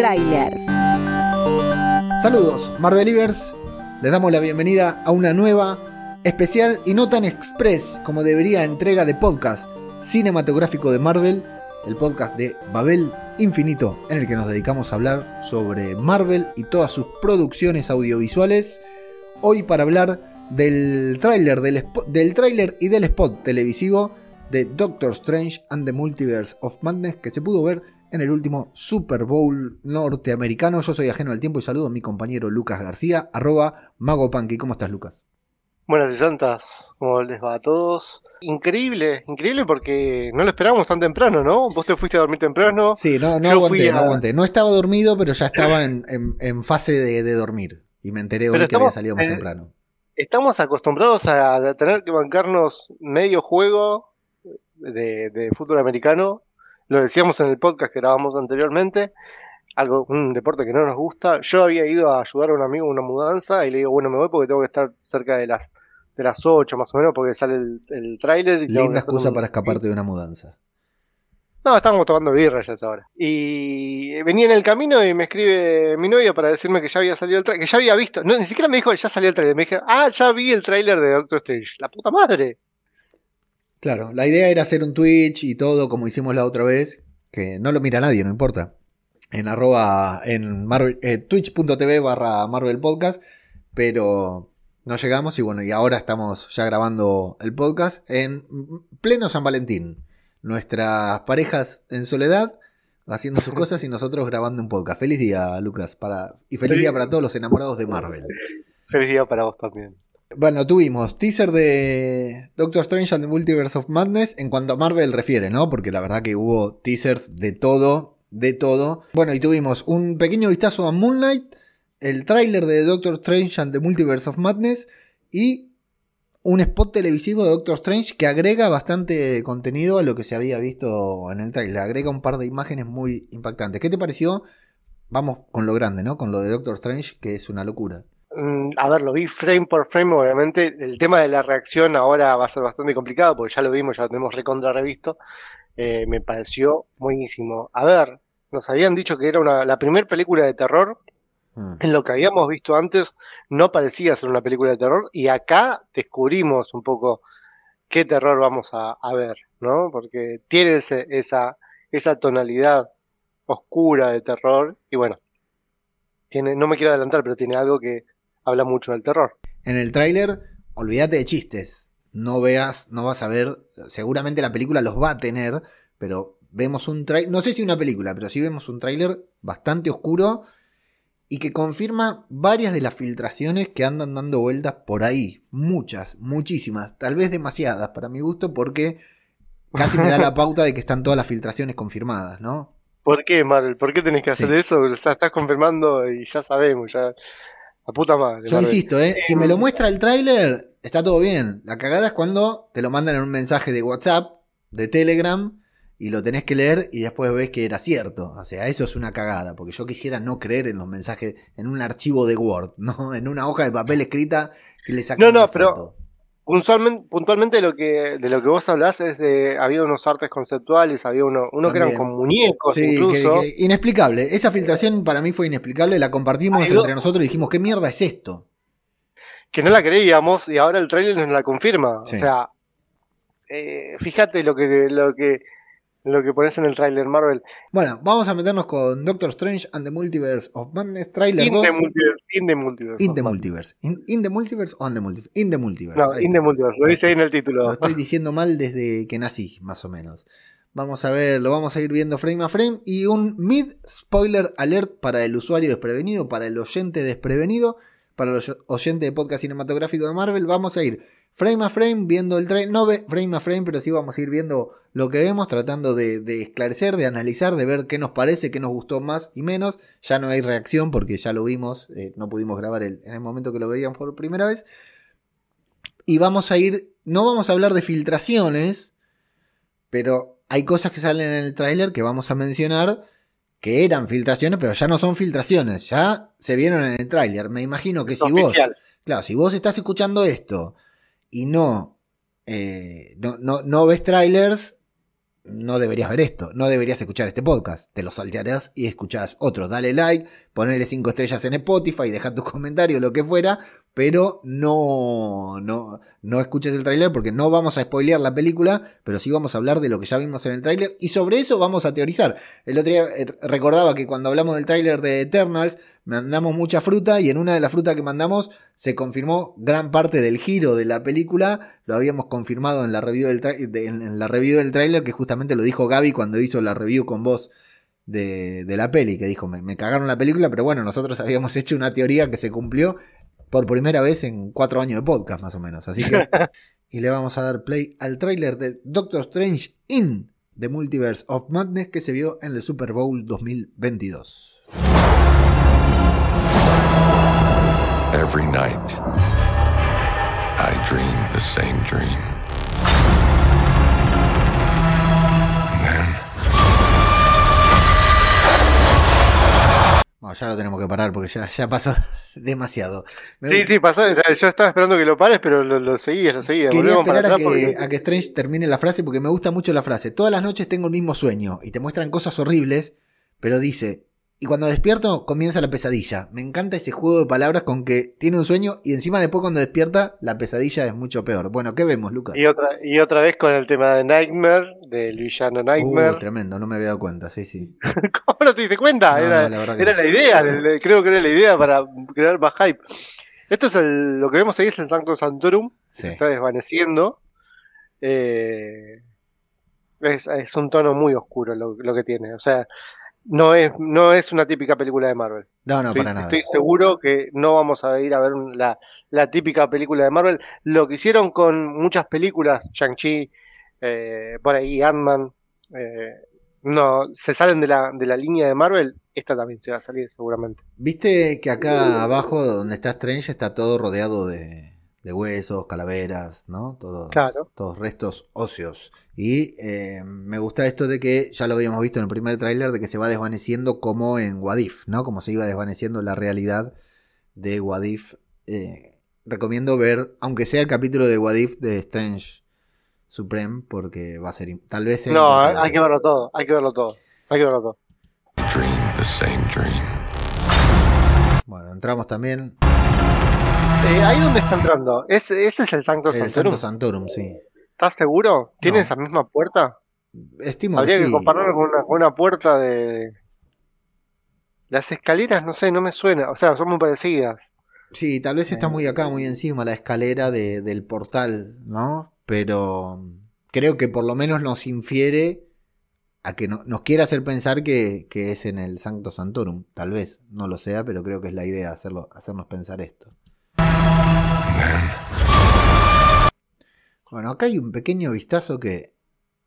Trailers. Saludos, Marvelivers. Les damos la bienvenida a una nueva, especial y no tan express como debería entrega de podcast cinematográfico de Marvel, el podcast de Babel Infinito, en el que nos dedicamos a hablar sobre Marvel y todas sus producciones audiovisuales. Hoy para hablar del tráiler del, tráiler y del spot televisivo de Doctor Strange and the Multiverse of Madness que se pudo ver en el último Super Bowl norteamericano. Yo soy ajeno al tiempo y saludo a mi compañero Lucas García, arroba MagoPunky. ¿Cómo estás, Lucas? Buenas y santas, ¿cómo les va a todos? Increíble, increíble porque no lo esperábamos tan temprano, ¿no? Vos te fuiste a dormir temprano. Sí, no, no aguanté, a- no aguanté. No estaba dormido, pero ya estaba en, en- en fase de, de dormir. Y me enteré hoy Pero que había salido más temprano. Estamos acostumbrados a tener que bancarnos medio juego de, de fútbol americano. Lo decíamos en el podcast que grabamos anteriormente. Algo, un deporte que no nos gusta. Yo había ido a ayudar a un amigo en una mudanza y le digo, bueno, me voy porque tengo que estar cerca de las de las 8 más o menos porque sale el, el tráiler. Linda excusa un- para escaparte de una mudanza. No, estábamos tomando birra ya a esa hora. Y venía en el camino y me escribe mi novia para decirme que ya había salido el tráiler, que ya había visto. No, ni siquiera me dijo que ya salió el tráiler. Me dije, ah, ya vi el tráiler de Doctor Strange. La puta madre. Claro, la idea era hacer un Twitch y todo como hicimos la otra vez, que no lo mira nadie, no importa. En arroba, en eh, twitch.tv barra Marvel Podcast, pero no llegamos y bueno, y ahora estamos ya grabando el podcast en pleno San Valentín. Nuestras parejas en soledad haciendo sus cosas y nosotros grabando un podcast. Feliz día, Lucas, para, y feliz día para todos los enamorados de Marvel. Feliz día para vos también. Bueno, tuvimos teaser de Doctor Strange and the Multiverse of Madness en cuanto a Marvel refiere, ¿no? Porque la verdad que hubo teasers de todo, de todo. Bueno, y tuvimos un pequeño vistazo a Moonlight, el tráiler de Doctor Strange and the Multiverse of Madness y un spot televisivo de Doctor Strange que agrega bastante contenido a lo que se había visto en el tráiler. Agrega un par de imágenes muy impactantes. ¿Qué te pareció? Vamos con lo grande, ¿no? Con lo de Doctor Strange, que es una locura. Mm, a ver, lo vi frame por frame, obviamente. El tema de la reacción ahora va a ser bastante complicado porque ya lo vimos, ya lo tenemos recontra revisto. Eh, me pareció buenísimo. A ver, nos habían dicho que era una, la primera película de terror Mm. en lo que habíamos visto antes no parecía ser una película de terror y acá descubrimos un poco qué terror vamos a, a ver, ¿no? Porque tiene ese- esa, esa tonalidad oscura de terror y bueno, tiene, no me quiero adelantar, pero tiene algo que habla mucho del terror. En el tráiler, olvídate de chistes. No veas, no vas a ver. Seguramente la película los va a tener, pero vemos un tráiler. No sé si una película, pero sí vemos un tráiler bastante oscuro y que confirma varias de las filtraciones que andan dando vueltas por ahí. Muchas, muchísimas, tal vez demasiadas para mi gusto, porque casi me da la pauta de que están todas las filtraciones confirmadas, ¿no? ¿Por qué, Marvel? ¿Por qué tenés que hacer Sí. eso? O sea, estás confirmando y ya sabemos, ya. La puta madre. Yo Marvel. insisto, ¿eh? si me lo muestra el tráiler, está todo bien. La cagada es cuando te lo mandan en un mensaje de WhatsApp, de Telegram, y lo tenés que leer y después ves que era cierto. O sea, eso es una cagada, porque yo quisiera no creer en los mensajes, en un archivo de Word, ¿no? En una hoja de papel escrita que le sacan No, no, una pero- foto. Puntualmente, puntualmente de lo que de lo que vos hablás es de había unos artes conceptuales, había uno, uno que eran con muñecos Sí, incluso. que- inexplicable. Esa filtración para mí fue inexplicable. La compartimos Ay, no. entre nosotros y dijimos, ¿qué mierda es esto? que no la creíamos y ahora el trailer nos la confirma. Sí. O sea, eh, fíjate lo que lo que lo que pones en el trailer Marvel. Bueno, vamos a meternos con Doctor Strange and the Multiverse of Madness, trailer In 2. the multiverse. In the multiverse. In the multiverse. In, in the multiverse o on the multiverse. In the multiverse. No, Ahí in está. the multiverse. Lo dice ahí en el título. Lo estoy diciendo mal desde que nací, más o menos. Vamos a ver, lo vamos a ir viendo frame a frame. Y un mid spoiler alert para el usuario desprevenido, para el oyente desprevenido, para el oyente de podcast cinematográfico de Marvel. Vamos a ir frame a frame viendo el trailer. No frame a frame, pero sí vamos a ir viendo lo que vemos, tratando de, esclarecer, de analizar, de ver qué nos parece, qué nos gustó más y menos. Ya no hay reacción porque ya lo vimos, eh, no pudimos grabar el- en el momento que lo veíamos por primera vez. Y vamos a ir, no vamos a hablar de filtraciones, pero hay cosas que salen en el tráiler que vamos a mencionar que eran filtraciones, pero ya no son filtraciones, ya se vieron en el tráiler. Me imagino que si vos, claro, si vos estás escuchando esto y no, eh, no, no, no ves trailers, no deberías ver esto, no deberías escuchar este podcast, te lo saltearás y escucharás otros. Dale like, ponele 5 estrellas en Spotify, deja tus comentarios, lo que fuera, pero no, no, no escuches el tráiler porque no vamos a spoilear la película, pero sí vamos a hablar de lo que ya vimos en el tráiler y sobre eso vamos a teorizar. El otro día eh, recordaba que cuando hablamos del tráiler de Eternals, mandamos mucha fruta y en una de las frutas que mandamos se confirmó gran parte del giro de la película, lo habíamos confirmado en la review del, en la review del tráiler que justamente lo dijo Gaby cuando hizo la review con vos. De, la peli, que dijo, me cagaron la película, pero bueno, nosotros habíamos hecho una teoría que se cumplió por primera vez en cuatro años de podcast, más o menos. Así que. y le vamos a dar play al tráiler de Doctor Strange in The Multiverse of Madness que se vio en el Super Bowl 2022. Every night, I dream the same dream. Ya lo tenemos que parar porque ya, ya pasó demasiado. sí, sí, pasó. Yo estaba esperando que lo pares, pero lo, lo seguías, lo seguías. Quería esperar a, que, a que Strange termine la frase porque me gusta mucho la frase. Todas las noches tengo el mismo sueño y te muestran cosas horribles, pero dice, y cuando despierto comienza la pesadilla. Me encanta ese juego de palabras con que tiene un sueño y encima después cuando despierta la pesadilla es mucho peor. Bueno, ¿qué vemos, Lucas? Y otra, y otra vez con el tema de Nightmare, de Villano Nightmare. Uh, tremendo, no me había dado cuenta, sí, sí. ¿Cómo no te diste cuenta? era, la, idea, creo que era la idea para crear más hype. Esto es lo que vemos ahí es el Sancto Santorum, se está desvaneciendo. Eh, es, un tono muy oscuro lo, lo que tiene. O sea, no es, no es una típica película de Marvel. No, no, para nada. Estoy seguro que no vamos a ir a ver la, la, típica película de Marvel. Lo que hicieron con muchas películas, Shang-Chi, eh, por ahí Ant-Man, eh, no, se salen de la, de la línea de Marvel, esta también se va a salir seguramente. Viste que acá abajo, donde está Strange, está todo rodeado de, de huesos, calaveras, ¿no? Todos, todos restos óseos. Y eh, me gusta esto de que ya lo habíamos visto en el primer tráiler, de que se va desvaneciendo como en Wadif, ¿no? Como se iba desvaneciendo la realidad de Wadif. Eh, recomiendo ver, aunque sea el capítulo de Wadif de Strange Supreme, porque va a ser, tal vez... No, hay que verlo todo, hay que verlo todo, hay que verlo todo. Bueno, entramos también eh, ahí donde está entrando, ¿Ese, ese es el Sancto el Santorum. Santo Santorum, sí. ¿Estás seguro? ¿Tiene esa misma puerta? Estimo Habría que, compararlo con una, puerta de. Las escaleras, no sé, no me suena. O sea, son muy parecidas. Sí, tal vez está muy acá, muy encima, la escalera de, del portal, ¿no? Pero creo que por lo menos nos infiere a que no, nos quiera hacer pensar que, que, es en el Sancto Santorum. Tal vez, no lo sea, pero creo que es la idea hacerlo, hacernos pensar esto. Bueno, acá hay un pequeño vistazo que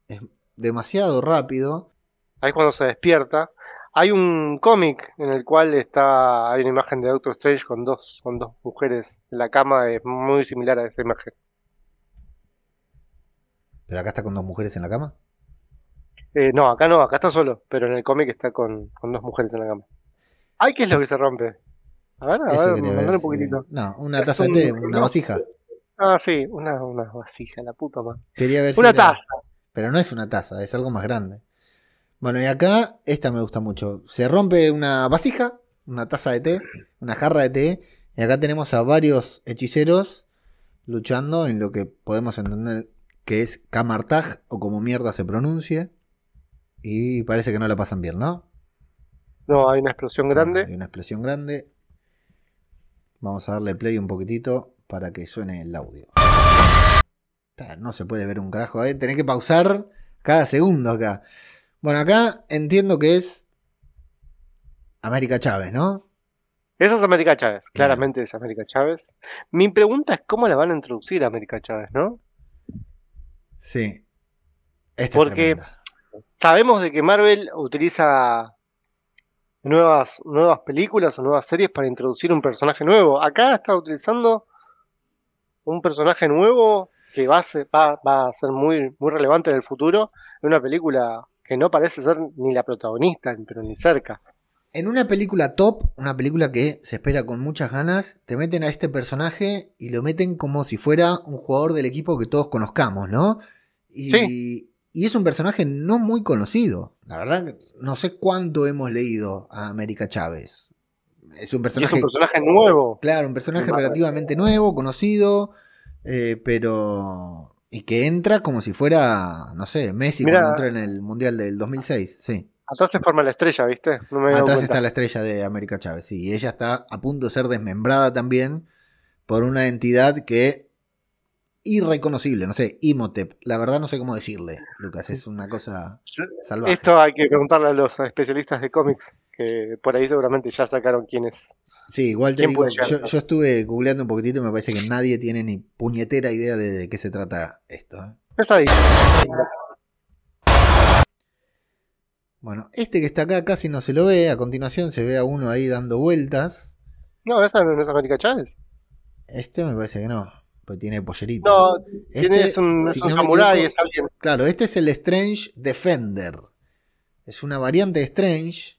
es demasiado rápido. Ahí cuando se despierta. Hay un cómic en el cual está hay una imagen de Doctor Strange con dos con dos mujeres en la cama, es muy similar a esa imagen. ¿Pero acá está con dos mujeres en la cama? Eh, no, acá no, acá está solo, pero en el cómic está con, con dos mujeres en la cama. Ay, ¿qué es lo que se rompe? A ver, a ver, un poquitito. No, una taza de té, una vasija. Ah, sí, una, una vasija, la puta madre. Quería ver una taza. Pero no es una taza, es algo más grande. Bueno, y acá, esta me gusta mucho. Se rompe una vasija, una taza de té, una jarra de té. Y acá tenemos a varios hechiceros luchando en lo que podemos entender que es Kamartaj o como mierda se pronuncie. Y parece que no la pasan bien, ¿no? No, hay una explosión grande. hay una explosión grande. Vamos a darle play un poquitito para que suene el audio. No se puede ver un carajo, ¿eh? tenés que pausar cada segundo acá. Bueno, acá entiendo que es América Chávez, ¿no? Esa es América Chávez, claramente es América Chávez. Mi pregunta es cómo la van a introducir a América Chávez, ¿no? Sí. Porque sabemos de que Marvel utiliza nuevas, nuevas películas o nuevas series para introducir un personaje nuevo. Acá está utilizando un personaje nuevo que va a ser, va, a ser muy, muy relevante en el futuro en una película que no parece ser ni la protagonista, pero ni cerca. En una película top, una película que se espera con muchas ganas, te meten a este personaje y lo meten como si fuera un jugador del equipo que todos conozcamos, ¿no? Y, y es un personaje no muy conocido. La verdad, no sé cuánto hemos leído a América Chávez. Es un Y es personaje. un personaje nuevo. Claro, un personaje relativamente nuevo, conocido, eh, pero. Y que entra como si fuera, no sé, Messi Mira. cuando entra en el Mundial del 2006. Sí. Atrás se forma la estrella, ¿viste? No me Atrás está la estrella de América Chávez, sí. Y ella está a punto de ser desmembrada también por una entidad que. Irreconocible, no sé, Imhotep. La verdad no sé cómo decirle, Lucas. Es una cosa salvaje. Esto hay que preguntarle a los especialistas de cómics, que por ahí seguramente ya sacaron quién es. Sí, igual te ¿Quién digo, yo, estuve googleando un poquitito y me parece que nadie tiene ni puñetera idea de, de qué se trata esto. ¿eh? Está ahí. Bueno, este que está acá casi no se lo ve. A continuación se ve a uno ahí dando vueltas. No, esa no es América Chávez. Este me parece que no, pues tiene pollerita. No, Este, tiene, es un, es si un no equivoco- es alguien. Claro, este es el Strange Defender. Es una variante de Strange.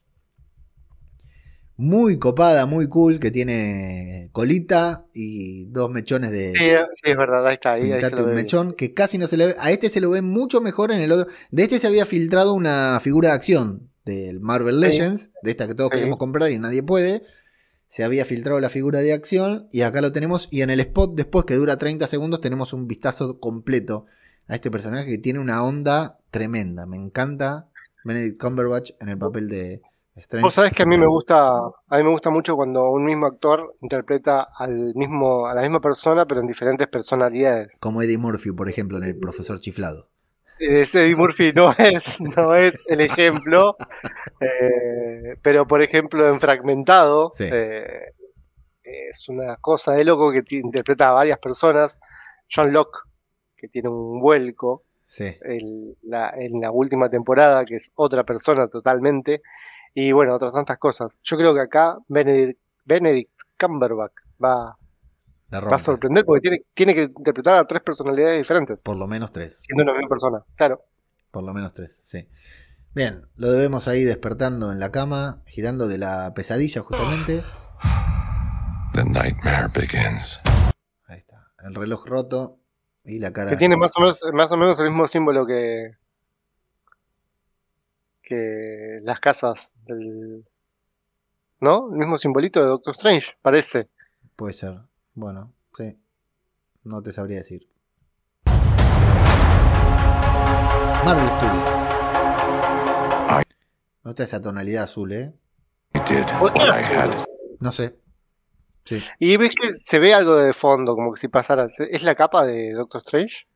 Muy copada, muy cool, que tiene colita y dos mechones de, Sí, sí, es verdad, ahí está, ahí, ahí se Pintate lo un mechón que casi no se le ve. A este se lo ve mucho mejor en el otro. De este se había filtrado una figura de acción del Marvel Sí. Legends, de esta que todos Sí. queremos comprar y nadie puede. Se había filtrado la figura de acción y acá lo tenemos. Y en el spot, después que dura 30 segundos, tenemos un vistazo completo a este personaje que tiene una onda tremenda. Me encanta Benedict Cumberbatch en el papel de Strange. Vos sabés que a mí me gusta, a mí me gusta mucho cuando un mismo actor interpreta al mismo, a la misma persona, pero en diferentes personalidades. Como Eddie Murphy, por ejemplo, en El Profesor Chiflado. Ese Eddie Murphy no es, no es el ejemplo, eh, pero por ejemplo en Fragmentado Sí. eh, es una cosa de loco que interpreta a varias personas. John Locke, que tiene un vuelco Sí. el- la- en la última temporada, que es otra persona totalmente, y bueno, otras tantas cosas. Yo creo que acá Benedict, Benedict Cumberbatch va, va a sorprender porque tiene, tiene que interpretar a tres personalidades diferentes, Por lo menos tres. siendo una misma persona. Claro. Por lo menos tres, sí. Bien, lo debemos ahí despertando en la cama, girando de la pesadilla justamente. The nightmare begins. Ahí está. El reloj roto y la cara. Que tiene más o menos, más o menos el mismo símbolo que, que las casas del. ¿No? El mismo simbolito de Doctor Strange, parece. Puede ser. Bueno, sí. No te sabría decir. Marvel Studios. Nota esa tonalidad azul, ¿eh? I did what I had. No sé. Sí. Y ves que se ve algo de fondo, como que si pasara. ¿Es la capa de Doctor Strange?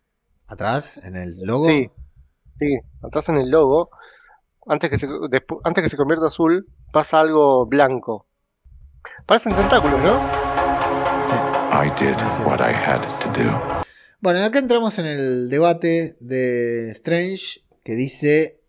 Atrás, en el logo. Sí. Sí, atrás en el logo. Antes que se, antes que se convierta azul, pasa algo blanco. Parecen tentáculos, ¿no? Sí. I did what I had to do. Bueno, acá entramos en el debate de Strange que dice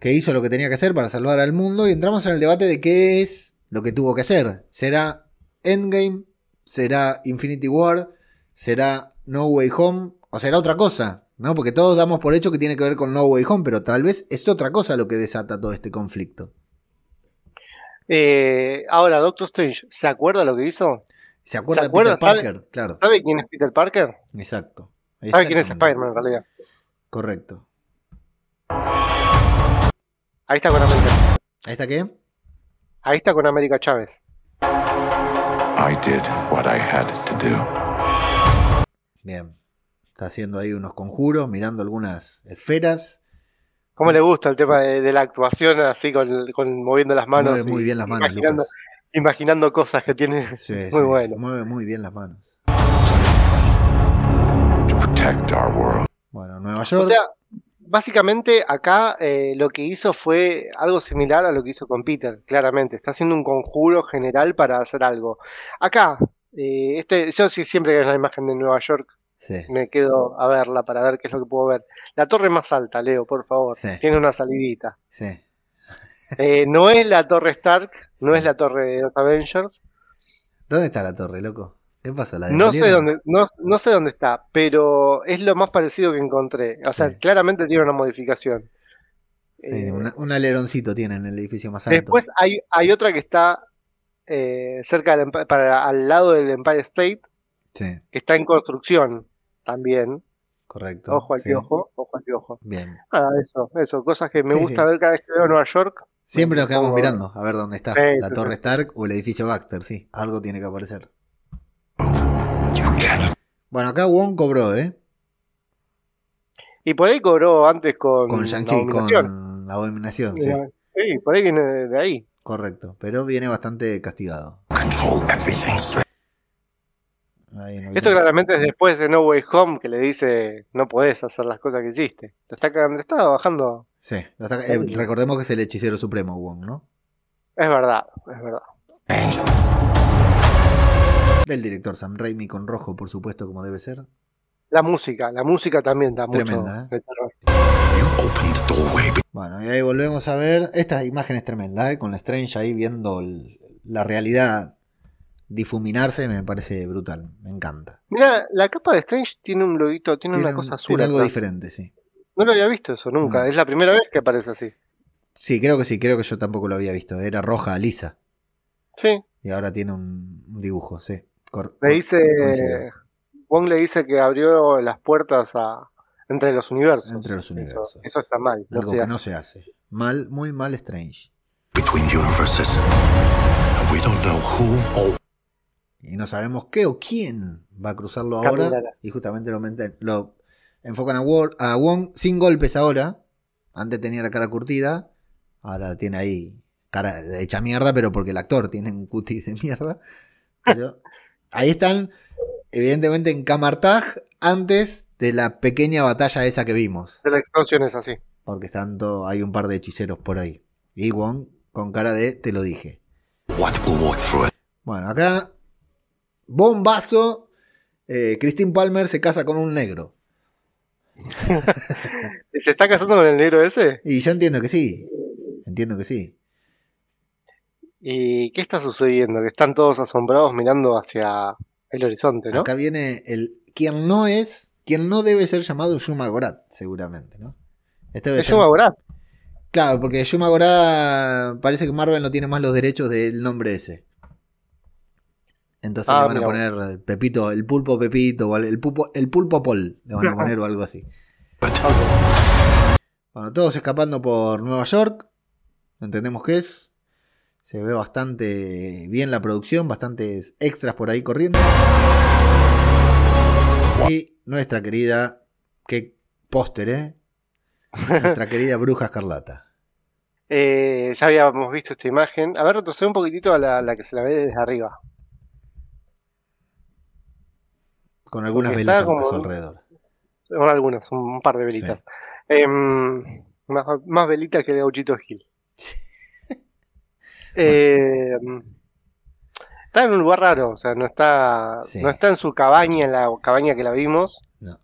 que hizo lo que tenía que hacer para salvar al mundo y entramos en el debate de qué es lo que tuvo que hacer. ¿Será Endgame? ¿Será Infinity War? ¿Será No Way Home? ¿O será otra cosa? ¿No? Porque todos damos por hecho que tiene que ver con No Way Home, pero tal vez es otra cosa lo que desata todo este conflicto. Eh, ahora, Doctor Strange, ¿se acuerda lo que hizo? ¿Se acuerda ¿Se de Peter? Parker? Claro, ¿Sabe quién es Peter Parker? exacto. ¿Sabe quién es. Spider-Man en realidad? Correcto. Ahí está con América. ¿Ahí está qué? Ahí está con América Chávez. I did what I had to do. Bien. Está haciendo ahí unos conjuros, mirando algunas esferas. ¿Cómo le gusta el tema de, de la actuación así con, con moviendo las manos? Mueve muy bien las manos, imaginando, Lucas. Imaginando cosas que tiene. Sí, Muy sí, bueno. Mueve muy bien las manos. Bueno, Nueva O York. sea, básicamente acá eh, lo que hizo fue algo similar a lo que hizo con Peter, claramente. Está haciendo un conjuro general para hacer algo. Acá, eh, este, yo sí, siempre que veo la imagen de Nueva York sí. me quedo a verla para ver qué es lo que puedo ver. La torre más alta, Leo, por favor. Sí. Tiene una salidita. Sí. Eh, no es la torre Stark, no es la torre de los Avengers. ¿Dónde está la torre, loco? ¿Qué pasó? ¿La No sé dónde, no, no sé dónde está, pero es lo más parecido que encontré. O sea, Sí. claramente tiene una modificación. Sí, Eh, una- un aleroncito tiene en el edificio más alto. Después hay, hay otra que está eh, cerca del para, al lado del Empire State, Sí, que está en construcción también. correcto. Ojo al piojo, ojo al piojo. Bien. Ah, eso, eso, cosas que me gusta ver cada vez que veo Nueva York. Siempre nos quedamos mirando a ver dónde está. Sí, la sí, Torre sí. Stark o el edificio Baxter, sí. Algo tiene que aparecer. Bueno, acá Wong cobró, ¿eh? Y por ahí cobró antes con, Con la Shang-Chi, con la abominación, sí. Sí, por ahí viene de ahí. Correcto. Pero viene bastante castigado. No Esto claramente es después de No Way Home que le dice no podés hacer las cosas que hiciste. Lo está cagando, está bajando. Sí, eh, recordemos que es el hechicero supremo, Wong, ¿no? Es verdad, es verdad. Del director Sam Raimi con rojo, por supuesto, como debe ser. La música, la música también da mucho Tremenda, ¿eh? de terror. The doorway. Bueno, y ahí volvemos a ver. Esta imagen es tremenda, ¿eh? Con la Strange ahí viendo el- la realidad difuminarse, me parece brutal. Me encanta. Mira, la capa de Strange tiene un loguito, tiene, Tiene una un- cosa azul. tiene algo diferente, sí. No lo había visto eso nunca. No. Es la primera vez que aparece así. Sí, creo que sí, creo que yo tampoco lo había visto. Era roja, lisa. Sí. Y ahora tiene un, un dibujo, sí. Cor- Le dice. coincido. Wong le dice que abrió las puertas a entre los universos. Entre los universos. Eso, está mal. Algo que hace. no se hace. Mal, muy mal Strange. Between universes. And we don't know who or Y no sabemos qué o quién va a cruzarlo ahora. Caminará. Y justamente lo, lo enfocan a, Wong sin golpes ahora. Antes tenía la cara curtida. Ahora tiene ahí cara hecha mierda, pero porque el actor tiene un cutis de mierda. Pero ahí están, evidentemente, en Kamartaj antes de la pequeña batalla esa que vimos. De la explosión es así. Porque están todo- hay un par de hechiceros por ahí. Y Wong con cara de te lo dije. what will walk through it. Bueno, acá, bombazo. eh, Christine Palmer se casa con un negro. ¿Y ¿Se está casando con el negro ese? Y yo entiendo que sí. Entiendo que sí. ¿Y qué está sucediendo? Que están todos asombrados mirando hacia el horizonte, ¿no? Acá viene el. Quien no es. Quien no debe ser llamado Yuma Gorat, seguramente, ¿no? Este debe Es ser- un Gorat. Claro, porque Yuma Gorat parece que Marvel no tiene más los derechos del nombre ese. Entonces Ah, le van a poner Pepito, el pulpo Pepito, o el pulpo, el pulpo Pol, le van a poner o algo así. Bueno, todos escapando por Nueva York. Entendemos qué es. Se ve bastante bien la producción, bastantes extras por ahí corriendo. Y nuestra querida, qué póster, ¿eh? Nuestra querida Bruja Escarlata. Eh, ya habíamos visto esta imagen. A ver, retrocede un poquitito a la, la que se la ve desde arriba. Con algunas velas a su alrededor. Son algunas, un, par de velitas. Em, más, más velitas que de Gauchito Gil. Eh, está en un lugar raro, o sea, no está, Sí. no está en su cabaña, en la cabaña que la vimos. No.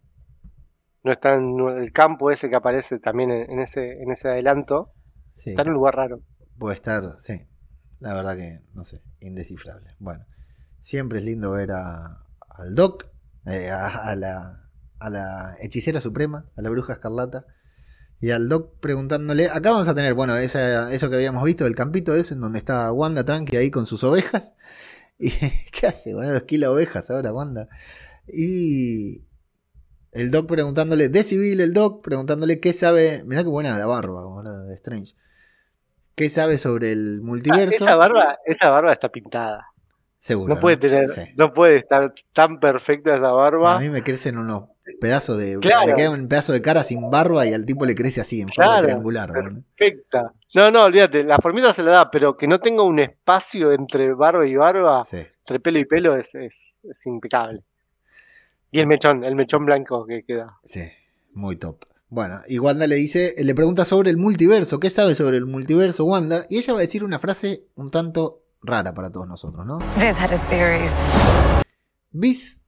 No está en el campo ese que aparece también en, en ese, en ese adelanto. Sí, Está en un lugar raro. puede estar, sí. La verdad que, no sé, indescifrable. Bueno, siempre es lindo ver a, al Doc, eh, a, a la, a la hechicera suprema, a la bruja escarlata, y al Doc preguntándole, acá vamos a tener, bueno, esa, eso que habíamos visto del campito ese, en donde está Wanda tranqui ahí con sus ovejas. ¿Y qué hace? Bueno, esquila ovejas ahora, Wanda. Y el Doc preguntándole, de civil el Doc, preguntándole qué sabe, mirá qué buena la barba, de Strange. ¿Qué sabe sobre el Ah, multiverso? esa barba, esa barba está pintada. Seguro. No puede tener, Sí. no puede estar tan perfecta esa barba. A mí me crecen unos pedazos de. Claro. Me queda un pedazo de cara sin barba y al tipo le crece así, en forma triangular. Perfecta. No, no, olvídate, la formita se la da, pero que no tenga un espacio entre barba y barba, Sí. entre pelo y pelo, es, es, es impecable. Y el mechón, el mechón blanco que queda. Sí, muy top. Bueno, y Wanda le dice, le pregunta sobre el multiverso, ¿qué sabe sobre el multiverso Wanda? Y ella va a decir una frase un tanto rara para todos nosotros, ¿no? Viz had his theories. Vis,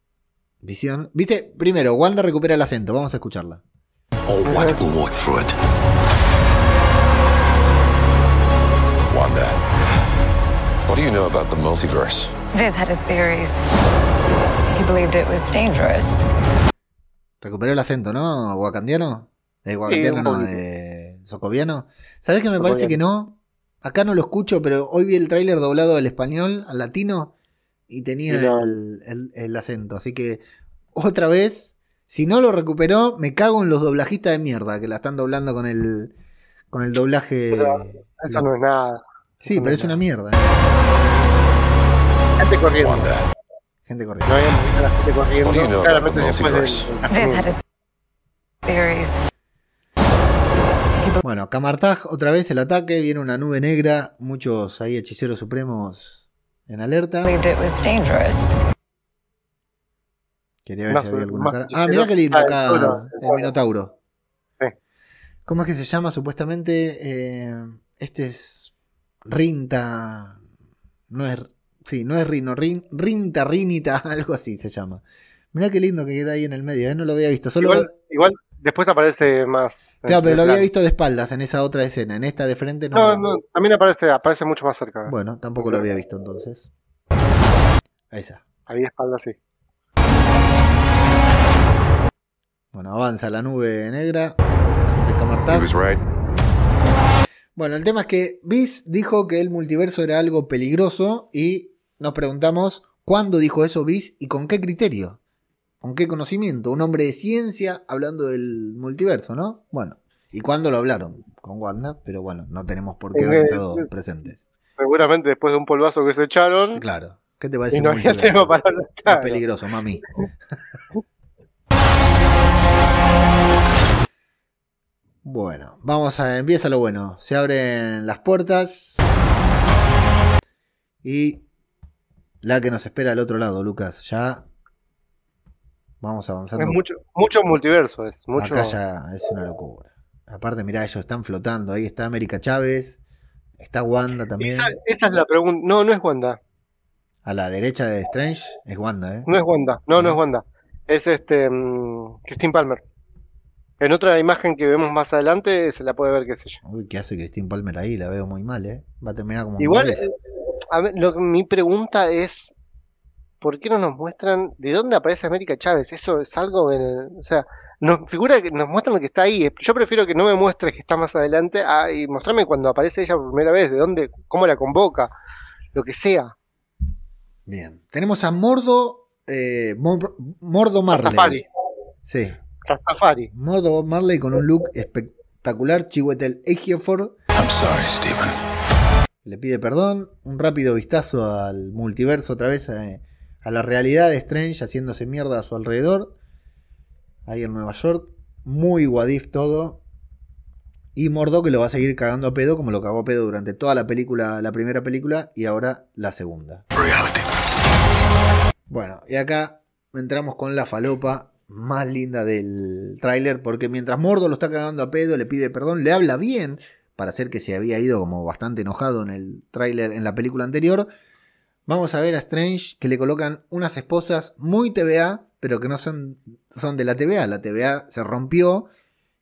visión, viste, primero, Wanda recupera el acento, vamos a escucharla. What will walk through it. Wanda, what do you know about the multiverse? Viz had his theories. He believed it was dangerous. Recuperó el acento, ¿no? ¿Wakandiano? Eh, wakandiano un no, de Socoviano. ¿Sabes que me parece que no? Acá no lo escucho, pero hoy vi el tráiler doblado al español, al latino, y tenía no. el, el- el acento. Así que otra vez Si no lo recuperó, me cago en los doblajistas de mierda que la están doblando con el con el doblaje. Pero Eso no es nada. Sí, pero es una mierda. Gente corriendo. Wanda, Gente No corriendo. habíamos visto a la gente corriendo. Claramente del- Bueno, Camartaj, otra vez el ataque, viene una nube negra, muchos ahí hechiceros supremos en alerta. Quería ver Más- si había alguna cara. Ah, mirá qué lindo el acá el Minotauro. ¿Cómo es que se llama supuestamente? Eh, este es Rinta. No es. Sí, no es Rino. Rin- Rinta, Rinita, algo así se llama. Mirá qué lindo que queda ahí en el medio, ¿eh? no lo había visto. Solo, Igual, igual después te aparece más. claro, pero lo en el había visto de espaldas en esa otra escena. En esta de frente no. No, no, también aparece, aparece mucho más cerca. Bueno, tampoco lo había visto entonces. Ahí está. Ahí de espalda sí. Bueno, avanza la nube negra. sobre. Bueno, el tema es que Viz dijo que el multiverso era algo peligroso y nos preguntamos cuándo dijo eso Viz y con qué criterio, con qué conocimiento. Un hombre de ciencia hablando del multiverso, ¿no? Bueno, ¿y cuándo lo hablaron? Con Wanda, pero bueno, no tenemos por qué haber estado presentes. Seguramente después de un polvazo que se echaron. Claro, ¿qué te parece Y no había tema para hablar. Es Claro. peligroso, mami. Bueno, vamos a. Empieza lo bueno. Se abren las puertas. Y. La que nos espera al otro lado, Lucas. Ya. Vamos avanzando. Es mucho, mucho multiverso, es mucho. Acá ya es una locura. Aparte, mirá, ellos están flotando. Ahí está América Chávez. Está Wanda también. Esa, esa es la pregunta. No, no es Wanda. A la derecha de Strange es Wanda, ¿eh? No es Wanda. No, no es Wanda. Es este. mm, Christine Palmer. En otra imagen que vemos más adelante se la puede ver, qué sé yo. Uy, ¿qué hace Christine Palmer ahí? La veo muy mal, ¿eh? Va a terminar como Igual, eh, a ver, lo que- mi pregunta es: ¿por qué no nos muestran de dónde aparece América Chávez? Eso es algo. en el- o sea, nos figura que nos muestran que está ahí. Yo prefiero que no me muestres que está más adelante a, y mostrarme cuando aparece ella por primera vez, de dónde, cómo la convoca, lo que sea. Bien. Tenemos a Mordo. eh, Mor- Mordo Marley. Rastafari. Sí. Rastafari. Mordo Marley con un look espectacular. Chihuetel Ejiofor. I'm sorry, Stephen. Le pide perdón. Un rápido vistazo al multiverso otra vez. eh, a la realidad de Strange haciéndose mierda a su alrededor. Ahí en Nueva York. Muy Wadif todo. Y Mordo que lo va a seguir cagando a pedo como lo cagó a pedo durante toda la película, la primera película y ahora la segunda. Reality. Bueno, y acá entramos con la falopa más linda del tráiler, porque mientras Mordo lo está cagando a pedo, le pide perdón, le habla bien, para hacer que se había ido como bastante enojado en el tráiler en la película anterior, vamos a ver a Strange que le colocan unas esposas muy TVA, pero que no son, son de la TVA, la TVA se rompió,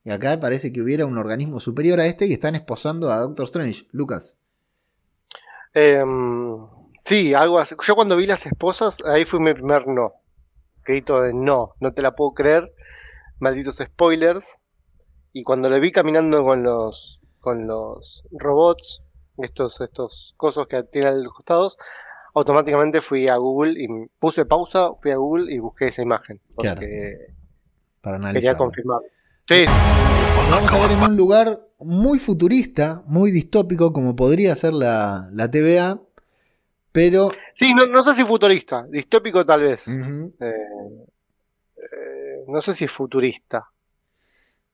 y acá parece que hubiera un organismo superior a este y están esposando a Doctor Strange, Lucas. Em, sí, algo así. Yo cuando vi las esposas, ahí fue mi primer no. Grito de no, no te la puedo creer. Malditos spoilers. Y cuando le vi caminando con los con los robots, estos estos cosos que tienen a los costados, automáticamente fui a Google y puse pausa, fui a Google y busqué esa imagen Claro. Para quería analizar. confirmar. Sí, vamos a ver en un lugar muy futurista, muy distópico, como podría ser la, la TVA, pero sí, no, no sé si futurista, distópico tal vez. Eh, eh, no sé si futurista.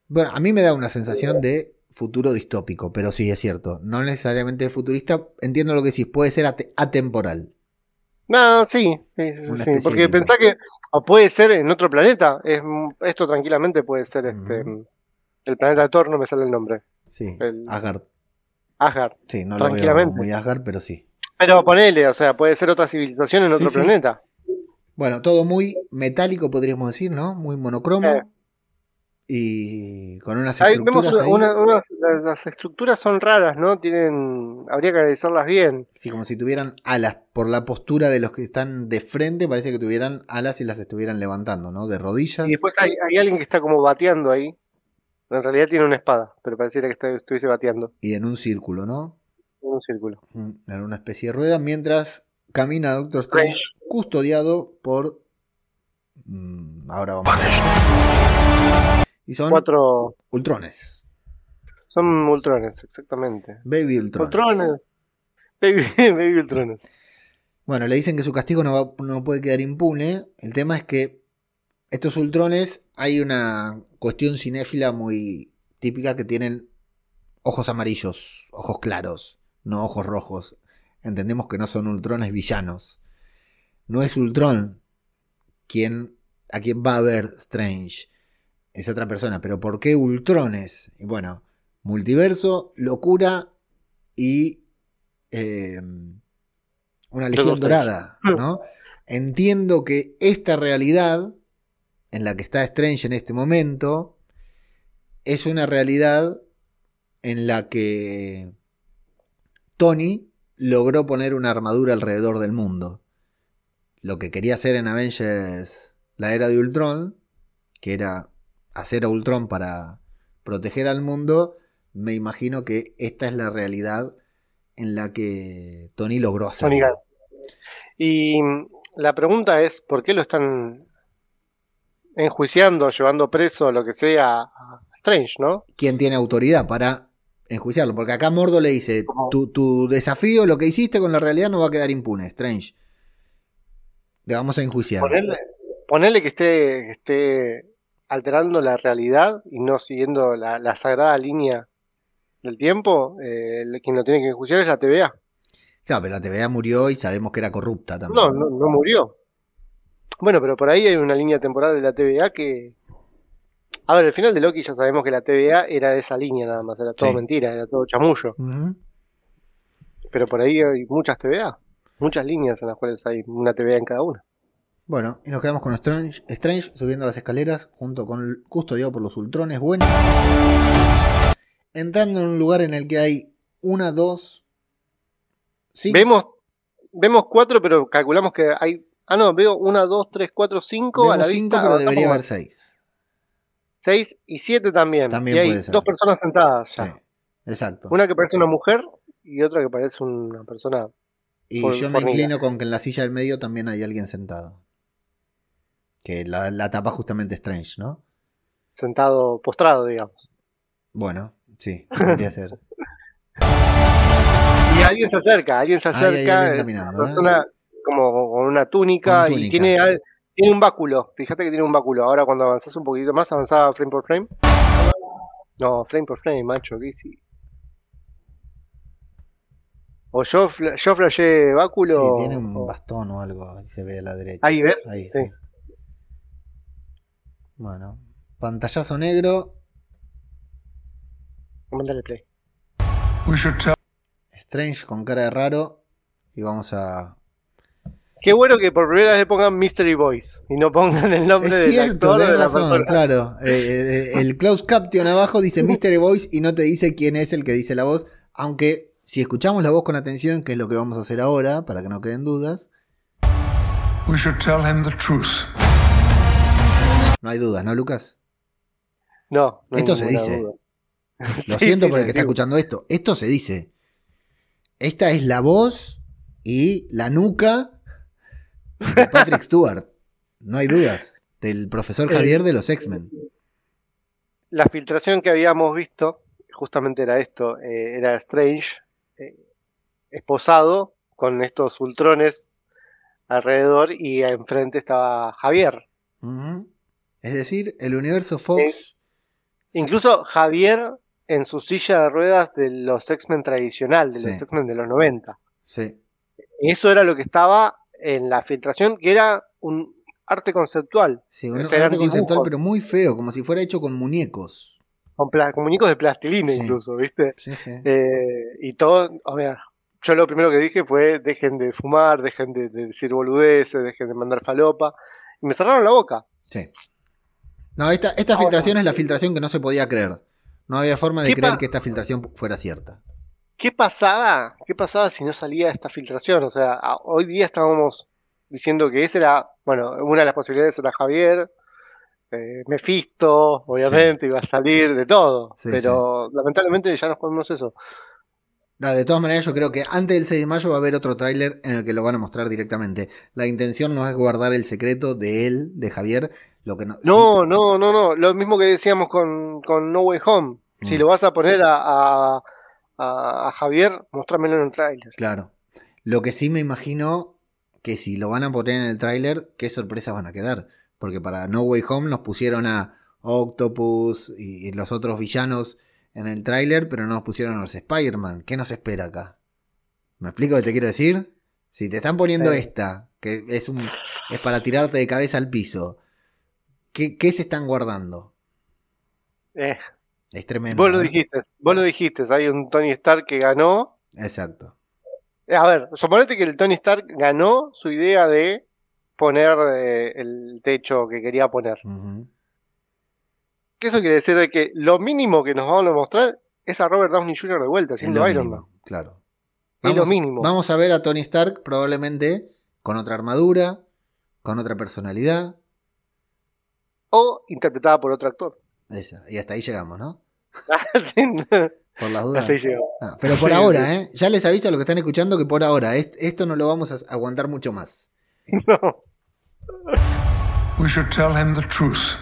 bueno, a mí me da una sensación de futuro distópico, pero sí es cierto, no necesariamente futurista, entiendo lo que decís, puede ser ate- atemporal. No, sí, sí, sí, porque de- pensá que o puede ser en otro planeta. Es, esto tranquilamente puede ser este el planeta de Thor, no me sale el nombre. Sí, El- Asgard. Asgard. Sí, no lo veo Tranquilamente. muy Asgard, pero sí. Pero ponele, o sea, puede ser otra civilización en otro sí. planeta. Bueno, todo muy metálico, podríamos decir, ¿no? Muy monocromo. Eh. Y con unas Ahí vemos estructuras una- ahí, una- una- las, las estructuras son raras, ¿no? Tienen, habría que analizarlas bien. Sí, como si tuvieran alas. Por la postura de los que están de frente, parece que tuvieran alas y las estuvieran levantando, ¿no? De rodillas. Y después hay, hay alguien que está como bateando ahí. En realidad tiene una espada, pero pareciera que está- estuviese bateando Y en un círculo, ¿no? en un círculo. Mm, En una especie de rueda. Mientras camina Doctor Strange, custodiado por Mm, ahora vamos a ver. Y son Cuatro. Ultrones. Son Ultrones, exactamente. Baby Ultrones. Ultrones. Baby, Baby Ultrones. Bueno, le dicen que su castigo no, va- no puede quedar impune. El tema es que estos ultrones hay una cuestión cinéfila muy típica que tienen ojos amarillos, ojos claros, no ojos rojos. Entendemos que no son ultrones villanos. No es Ultron quien, a quien va a ver Strange. Es otra persona. Pero ¿por qué ultrones? Y bueno, multiverso, locura y... eh, una legión dorada, ¿no? Entiendo que esta realidad en la que está Strange en este momento es una realidad en la que Tony logró poner una armadura alrededor del mundo. Lo que quería hacer en Avengers la era de Ultron, que era hacer a Ultron para proteger al mundo, me imagino que esta es la realidad en la que Tony logró. Tony Gunn. Y mm, la pregunta es, ¿por qué lo están enjuiciando, llevando preso, lo que sea, a Strange, ¿no? quién tiene autoridad para enjuiciarlo. Porque acá Mordo le dice, tu desafío, lo que hiciste con la realidad no va a quedar impune, Strange. Le vamos a enjuiciar. Ponerle, ponerle que esté, que esté alterando la realidad y no siguiendo la, la sagrada línea del tiempo, eh, quien lo tiene que enjuiciar es la TVA. Claro, pero la TVA murió y sabemos que era corrupta también. No, no, no murió. Bueno, pero por ahí hay una línea temporal de la TVA que... A ver, al final de Loki ya sabemos que la TVA era de esa línea nada más, era todo Sí. mentira, era todo chamullo. Pero por ahí hay muchas TVA, muchas líneas en las cuales hay una TVA en cada una. Bueno, y nos quedamos con Strange, Strange subiendo las escaleras junto con custodiado por los Ultrones. Bueno, entrando en un lugar en el que hay una, dos, cinco. Vemos, vemos cuatro, pero calculamos que hay. Ah, no, veo una, dos, tres, cuatro, cinco a Vemos la cinco, vista. pero avanzamos debería haber seis. Seis y siete también. También y hay puede ser. dos personas sentadas ya. Sí, exacto. Una que parece una mujer y otra que parece una persona. Y yo me inclino con que en la silla del medio también hay alguien sentado. Que la, la tapa justamente Strange, ¿no? sentado, postrado, digamos. Bueno, sí, podría ser. Y alguien se acerca, alguien se acerca. alguien eh, ¿eh? persona como con una túnica, Con y tiene, tiene un báculo. Fíjate que tiene un báculo. Ahora cuando avanzás un poquito más, avanzaba frame por frame. No, frame por frame, macho, ¿qué hice? O yo, yo flashé Sí, báculo. tiene un o- bastón o algo, ahí se ve a la derecha. Ahí, ¿ves? Ahí, Sí. sí. Bueno, pantallazo negro, Mándale play. We should tell Strange con cara de raro. Y vamos a. Qué bueno que por primera vez le pongan Mystery Voice y no pongan el nombre Es del cierto, actor o de tenés la razón, persona. claro. Eh, eh, el Close Caption abajo dice Mystery Voice y no te dice quién es el que dice la voz. Aunque si escuchamos la voz con atención, que es lo que vamos a hacer ahora, para que no queden dudas, we should tell him the truth. No hay dudas, ¿no, Lucas? No, no hay Esto se dice. duda. Lo Sí, siento sí, por el que está escuchando esto. Esto se dice. Esta es la voz y la nuca de Patrick Stewart. No hay dudas. Del profesor Javier de los X-Men. La filtración que habíamos visto, justamente era esto, eh, era Strange eh, esposado con estos ultrones alrededor y enfrente estaba Javier. Es decir, el universo Fox. Incluso Javier en su silla de ruedas de los X-Men tradicional, de Sí. los X-Men de los 90. Sí. Eso era lo que estaba en la filtración, que era un arte conceptual, Sí, un arte conceptual, pero muy feo, como si fuera hecho con muñecos. con, muñecos de plastilina Sí. incluso, ¿viste? Sí, sí. Eh, y todo, o sea, yo lo primero que dije fue dejen de fumar, dejen de, de decir boludeces, dejen de mandar falopa. Y me cerraron la boca. Sí. No, esta, esta Ahora- filtración es la filtración que no se podía creer. No había forma de ¿Qué creer que esta filtración fuera cierta. ¿Qué pasaba? ¿Qué pasaba si no salía esta filtración? O sea, a- hoy día estábamos diciendo que ese era, bueno, una de las posibilidades era Javier, eh, Mephisto, obviamente, iba a salir de todo. Sí, pero lamentablemente ya no podemos eso. No, de todas maneras, yo creo que antes del 6 de mayo va a haber otro tráiler en el que lo van a mostrar directamente. La intención no es guardar el secreto de él, de Javier. Lo que no, No, no, no, no. Lo mismo que decíamos con, con No Way Home. Si Mm. lo vas a poner a, a, Javier, mostrámelo en el tráiler. Claro. Lo que sí me imagino que si lo van a poner en el tráiler, qué sorpresas van a quedar. Porque para No Way Home nos pusieron a Octopus y los otros villanos en el tráiler, pero no nos pusieron a los Spider-Man. ¿Qué nos espera acá? ¿Me explico lo que te quiero decir? Si te están poniendo Sí. esta, que es un es para tirarte de cabeza al piso, ¿qué, qué se están guardando? Eh, Es tremendo. vos lo ¿eh? dijiste, vos lo dijiste. Hay un Tony Stark que ganó. Exacto. Eh, A ver, suponete que el Tony Stark ganó su idea de poner eh, el techo que quería poner. ¿Qué eso quiere decir? De que lo mínimo que nos van a mostrar es a Robert Downey Jr. de vuelta, lo Iron mínimo, Man. Claro. Es lo mínimo. Vamos a ver a Tony Stark probablemente con otra armadura, con otra personalidad. O interpretada por otro actor. Esa. Y hasta ahí llegamos, ¿no? Sí, Por las dudas. Hasta ahí llegó. Ah, pero por Sí, ahora, ¿eh? Ya les aviso a los que están escuchando que por ahora est- esto no lo vamos a aguantar mucho más. No. We should tell him the truth.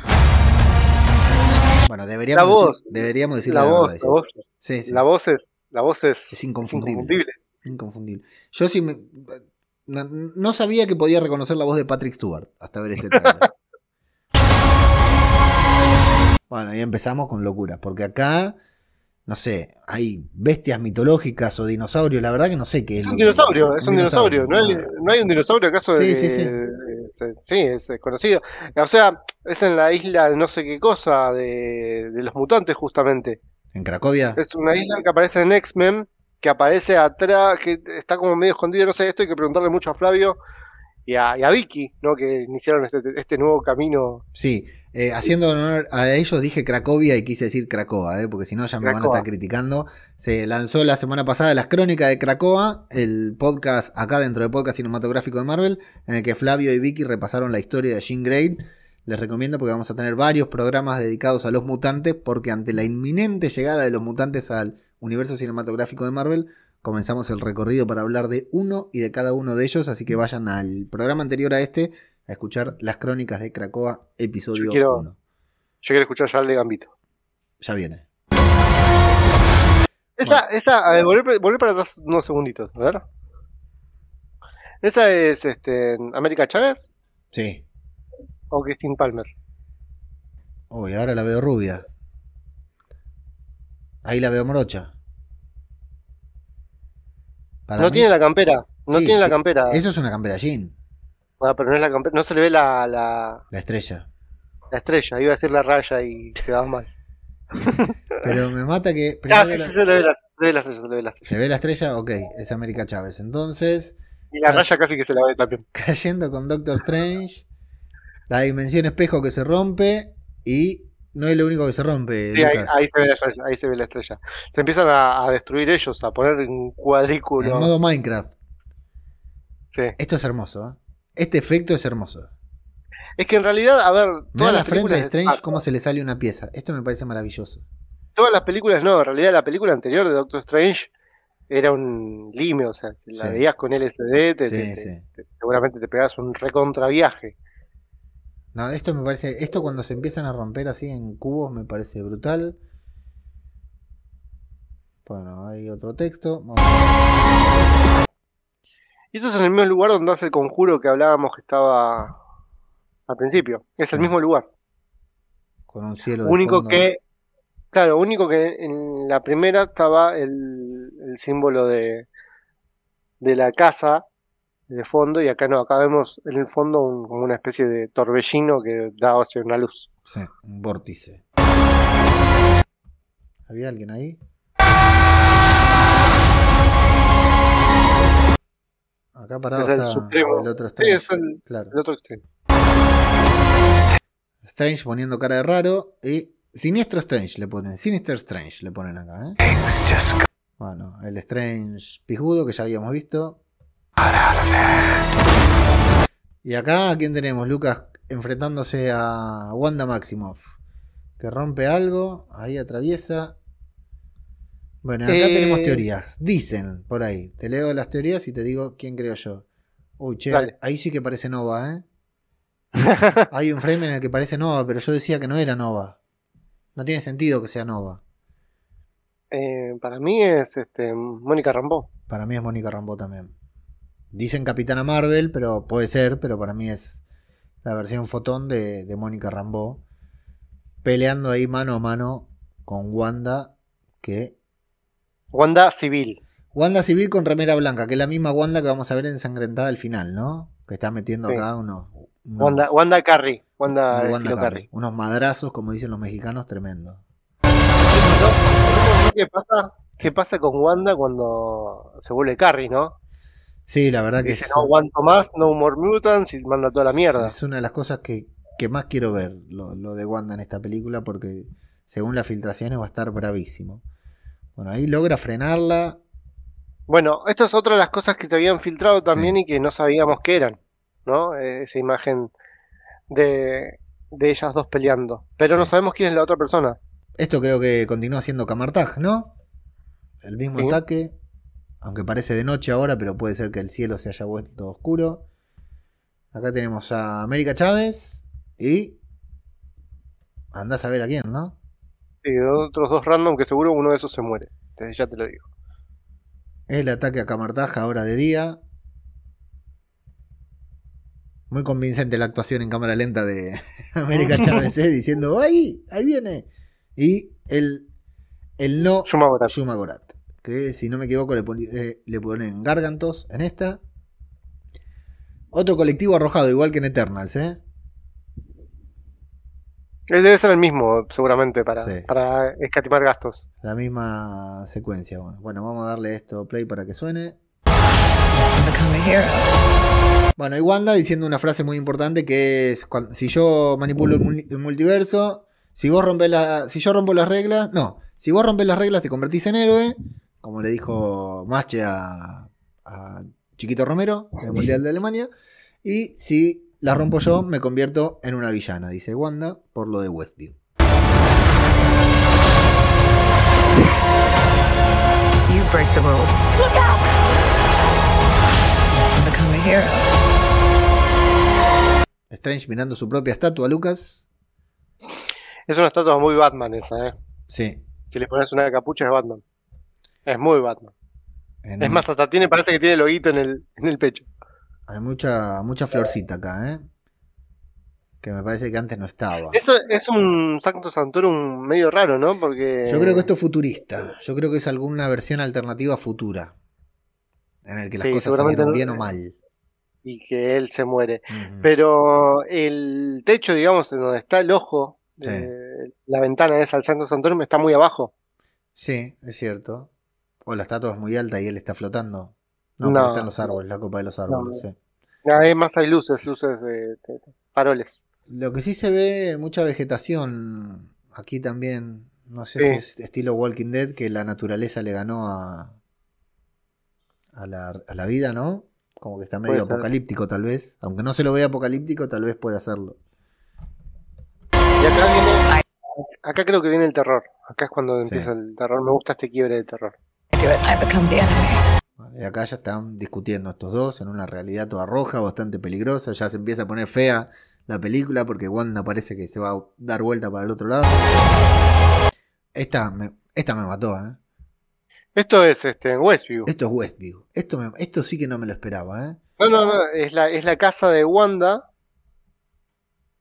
Bueno, deberíamos, La voz. decir- deberíamos decirle La la, voz, verdad. la voz, Sí, sí, la voz es, la voz es, Es inconfundible. inconfundible. Inconfundible. Yo sí me. No, no sabía que podía reconocer la voz de Patrick Stewart hasta ver este trailer. bueno, y empezamos con locura, porque acá, no sé, hay bestias mitológicas o dinosaurios, la verdad que no sé qué es. Es un que- dinosaurio, es un dinosaurio. ¿No hay, no hay un dinosaurio acaso? Sí, de- sí, sí. De- sí, es conocido. O sea, es en la isla no sé qué cosa de, de los mutantes justamente. En Cracovia. Es una isla que aparece en X-Men, que aparece atrás, que está como medio escondido, no sé, esto hay que preguntarle mucho a Flavio y a, y a Vicky, ¿no? Que iniciaron este, este nuevo camino. Sí, eh, haciendo honor a ellos dije Cracovia y quise decir Cracoa, eh, porque si no ya me van a estar criticando. Se lanzó la semana pasada Las Crónicas de Cracoa, el podcast acá dentro del podcast cinematográfico de Marvel, en el que Flavio y Vicky repasaron la historia de Jean Grey. Les recomiendo porque vamos a tener varios programas dedicados a los mutantes, porque ante la inminente llegada de los mutantes al universo cinematográfico de Marvel, comenzamos el recorrido para hablar de uno y de cada uno de ellos, así que vayan al programa anterior a este a escuchar las crónicas de Cracoa, episodio Yo quiero- 1. Yo quiero escuchar ya el de Gambito. Ya viene. Esa, esa, a ver, volver, volver para atrás unos segunditos, a ver. Esa es este, América Chávez Sí. o Christine Palmer. Uy, ahora la veo rubia. Ahí la veo morocha. Para no mí- tiene la campera, no Sí, tiene la campera. Eso es una campera jean, Ah, pero no es la campera, no se le ve la, la, la estrella. la estrella, iba a decir la raya y quedaba mal. Pero me mata que. Ah, sí, la- se le ve la, se ve la estrella, se le ve la estrella. ¿Se ve la estrella? Ok, es América Chávez. Entonces, Y la raya casi que se la ve también. cayendo con Doctor Strange, la dimensión espejo que se rompe y no es lo único que se rompe, Sí, ahí, Lucas. ahí se ve la estrella, ahí se ve la estrella. Se empiezan a, a destruir ellos, a poner en En cuadrículo. modo Minecraft. Sí. Esto es hermoso. ¿eh? Este efecto es hermoso. Es que en realidad, a ver, todas la las frente de Strange cómo se le sale una pieza. Esto me parece maravilloso. Todas las películas no, en realidad la película anterior de Doctor Strange era un lime, o sea, si la Sí. veías con LCD, te, Sí, te- te- sí. te- seguramente te pegabas un recontra viaje. No, esto me parece. Esto cuando se empiezan a romper así en cubos me parece brutal. Bueno, hay otro texto. Vamos- Y esto es en el mismo lugar donde hace el conjuro que hablábamos que estaba al principio. Es el mismo lugar. Con un cielo de Único fondo. que, claro, único que en la primera estaba el, el símbolo de, de la casa de fondo y acá no, acá vemos en el fondo un- como una especie de torbellino que da hacia una luz. Sí, un vórtice. ¿Había alguien ahí? Acá parado Es el está supremo. el otro Sí, Strange. es el, Claro. el otro extremo. Strange poniendo cara de raro y Siniestro Strange le ponen. Sinister Strange le ponen acá, ¿eh? Bueno, el Strange pijudo que ya habíamos visto. Y acá, ¿a quién tenemos? Lucas enfrentándose a Wanda Maximoff. Que rompe algo, ahí atraviesa. Bueno, acá Eh, tenemos teorías. Dicen por ahí. Te leo las teorías y te digo quién creo yo. Uy, che, Dale. ahí sí que parece Nova, ¿eh? Hay un frame en el que parece Nova, pero yo decía que no era Nova. No tiene sentido que sea Nova. Eh, para mí es este, Mónica Rambó. Para mí es Mónica Rambeau también. Dicen Capitana Marvel, pero puede ser, pero para mí es la versión fotón de, de Mónica Rambeau. Peleando ahí mano a mano con Wanda, que Wanda Civil. Wanda civil con remera blanca, que es la misma Wanda que vamos a ver ensangrentada al final, ¿no? Que está metiendo Sí. acá unos, unos- Wanda, Wanda Carey. Wanda, Wanda unos madrazos, como dicen los mexicanos, tremendo. ¿Qué pasa? ¿Qué pasa con Wanda cuando se vuelve Carrie, no? Sí, la verdad que Dice, es, no aguanto más, no more mutants y manda toda la mierda. es una de las cosas que, que más quiero ver, lo, lo de Wanda en esta película, porque según las filtraciones va a estar bravísimo. Bueno, ahí logra frenarla. Bueno, esto es otra de las cosas que se habían filtrado también Sí. y que no sabíamos qué eran, ¿no? Eh, esa imagen de, de ellas dos peleando. Pero no sabemos quién es la otra persona. Esto creo que continúa siendo Camartaj, ¿no? El mismo Sí. ataque, aunque parece de noche ahora, pero puede ser que el cielo se haya vuelto oscuro. Acá tenemos a América Chávez y andás a ver a quién, ¿no? Y otros dos random que seguro uno de esos se muere. Desde ya te lo digo. El ataque a Camartaj ahora de día. Muy convincente la actuación en cámara lenta de América Chávez, ¿eh? diciendo, ¡ay! Ahí viene. Y el, el no. Yuma Gorat. Que si no me equivoco le, eh, le ponen Gargantos en esta. Otro colectivo arrojado, igual que en Eternals, ¿eh? Él debe ser el mismo, seguramente, para, Sí. para escatimar gastos. La misma secuencia. Bueno, bueno, vamos a darle esto play para que suene. Bueno, y Wanda diciendo una frase muy importante que es si yo manipulo el multiverso, si vos rompes la, si yo rompo las reglas, no, si vos rompes las reglas te convertís en héroe, como le dijo Mache a, a Chiquito Romero en el Mundial de Alemania, y si la rompo yo me convierto en una villana, dice Wanda, por lo de Westview. You break the rules. Look out! Become a hero. Strange mirando su propia estatua, Lucas. Es una estatua muy Batman esa, ¿eh? Sí. Si le pones una capucha es Batman. Es muy Batman. en Es un- más, hasta tiene, parece que tiene el oguito en el, en el pecho. Hay mucha, mucha florcita acá, ¿eh? Que me parece que antes no estaba. Eso es un Sancto Santorum medio raro, ¿no? Porque. Yo creo que esto es futurista. Yo creo que es alguna versión alternativa futura. En el que las Sí, cosas salieron no- bien o mal. Y que él se muere. Pero el techo, digamos, en donde está el ojo, Sí. eh, la ventana esa al Sancto Santorum está muy abajo. Sí, es cierto. O la estatua es muy alta y él está flotando. No, No. porque está en los árboles, la copa de los árboles. sí. Además hay luces, luces de, de- de faroles. Lo que sí se ve, mucha vegetación aquí también. No sé Sí. si es estilo Walking Dead, que la naturaleza le ganó a, a, la, a la vida, ¿no? Como que está medio Puede ser. apocalíptico tal vez. Aunque no se lo vea apocalíptico, tal vez pueda hacerlo. Y acá viene. Acá creo que viene el terror. Acá es cuando Sí. empieza el terror. Me gusta este quiebre de terror. Vale, y acá ya están discutiendo estos dos en una realidad toda roja, bastante peligrosa. Ya se empieza a poner fea la película porque Wanda parece que se va a dar vuelta para el otro lado. Esta me, esta me mató, ¿eh? Esto es este, en Westview. Esto es Westview. Esto, me- esto sí que no me lo esperaba, ¿eh? No, no, no. Es la, es la casa de Wanda.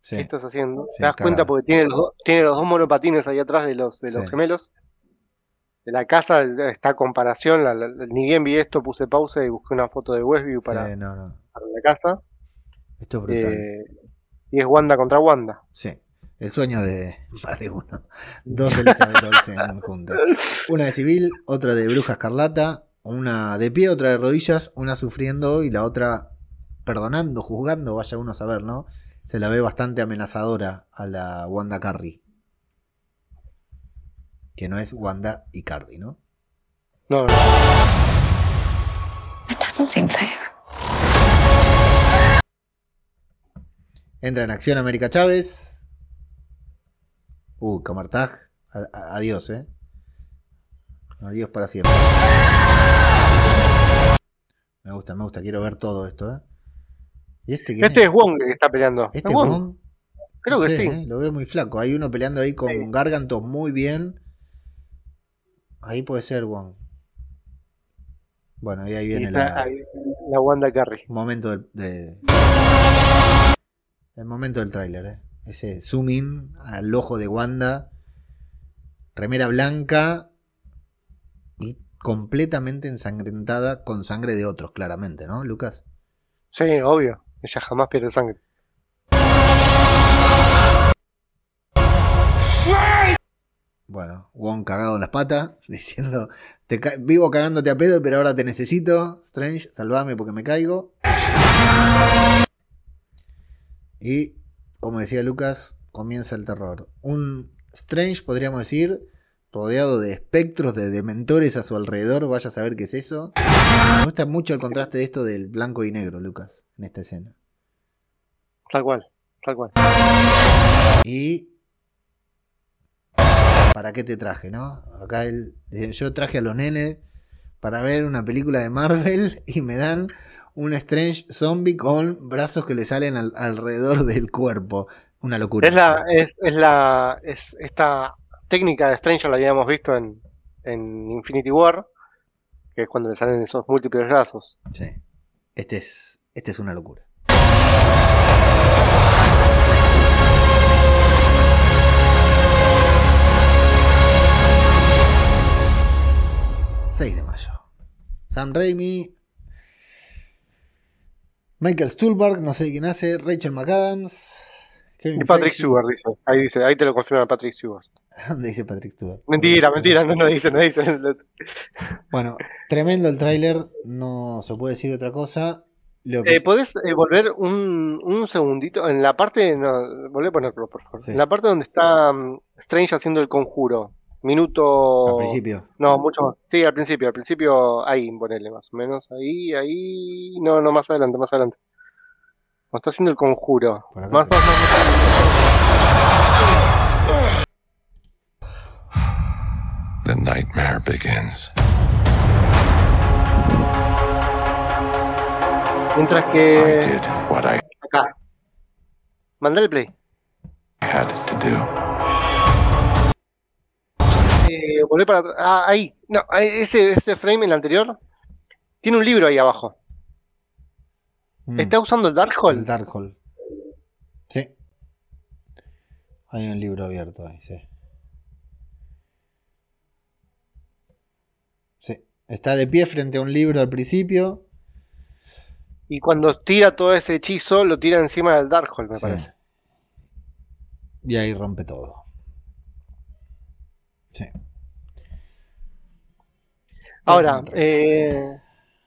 Sí. ¿Qué estás haciendo? Sí, ¿Te das cuenta? Porque tiene los, tiene los dos monopatines ahí atrás de los, de los Sí. gemelos. De la casa está a comparación. la- la- ni bien vi esto, puse pausa y busqué una foto de Westview para, Sí, no, no. para la casa. Esto es brutal. Eh, y es Wanda contra Wanda. Sí. El sueño de más de uno. Dos Elizabeth Olsen juntas. Una de civil, otra de bruja escarlata, una de pie, otra de rodillas, una sufriendo y la otra perdonando, juzgando, vaya uno a saber, ¿no? Se la ve bastante amenazadora a la Wanda Carry. Que no es Wanda Icardi, ¿no? No, no. That doesn't seem fair. Entra en acción América Chávez. Uh, a- Adiós, ¿eh? Adiós para siempre. Me gusta, me gusta. Quiero ver todo esto, ¿eh? ¿Y este quién Este es Wong el que está peleando. ¿Este ¿Es Wong? Wong? Creo No que sé, sí. ¿eh? Lo veo muy flaco. Hay uno peleando ahí con Sí. Gargantos muy bien. Ahí puede ser Wong. Bueno, y ahí Y viene está la, ahí la Wanda Carry. momento del, de- el momento del tráiler, ¿eh? Ese zoom in al ojo de Wanda. Remera blanca y completamente ensangrentada con sangre de otros, claramente, ¿no, Lucas? Sí, obvio. Ella jamás pierde sangre. Bueno, Wong cagado en las patas, diciendo, te ca- vivo cagándote a pedo, pero ahora te necesito, Strange, salvame porque me caigo. Y, como decía Lucas, comienza el terror. Un Strange, podríamos decir, rodeado de espectros, de dementores a su alrededor, vaya a saber qué es eso. Me gusta mucho el contraste de esto del blanco y negro, Lucas, en esta escena. Tal cual. Tal cual. Y. ¿Para qué te traje, no? Acá él. eh, Yo traje a los nenes para ver una película de Marvel y me dan un Strange zombie con brazos que le salen al- alrededor del cuerpo. Una locura. Es la, es, es la, es esta técnica de Strange la habíamos visto en, en Infinity War, que es cuando le salen esos múltiples brazos. Sí. Este es, este es una locura. ...6 de mayo... Sam Raimi... Michael Stuhlbarg, no sé quién hace... Rachel McAdams... Kevin Y Patrick Feige- Stewart dice, ahí dice, ahí te lo confirma Patrick Stewart. ¿Dónde dice Patrick Stewart? Mentira, mentira, no, no dice, no dice. Bueno, tremendo el tráiler, no se puede decir otra cosa. Lo que Eh, ¿Podés eh, volver un, un segundito? En la parte, no, a ponerlo, por favor. Sí. En la parte donde está mm, Strange haciendo el conjuro. Minuto. al principio. No, mucho más. Sí, al principio, al principio, ahí, ponele más o menos. Ahí, ahí. No, no, más adelante, más adelante. Cuando está haciendo el conjuro. Más, más, más, más. The nightmare begins. Mientras I que. did what I Acá. Mandale play. had to do. Volvé para atrás. Ah, ahí. No, ese, ese frame, el anterior. Tiene un libro ahí abajo. Mm, ¿Está usando el Darkhold? El Darkhold. Sí. Hay un libro abierto ahí, sí. Sí. Está de pie frente a un libro al principio. Y cuando tira todo ese hechizo, lo tira encima del Darkhold, me Sí. parece. Y ahí rompe todo. Sí. Ahora, eh,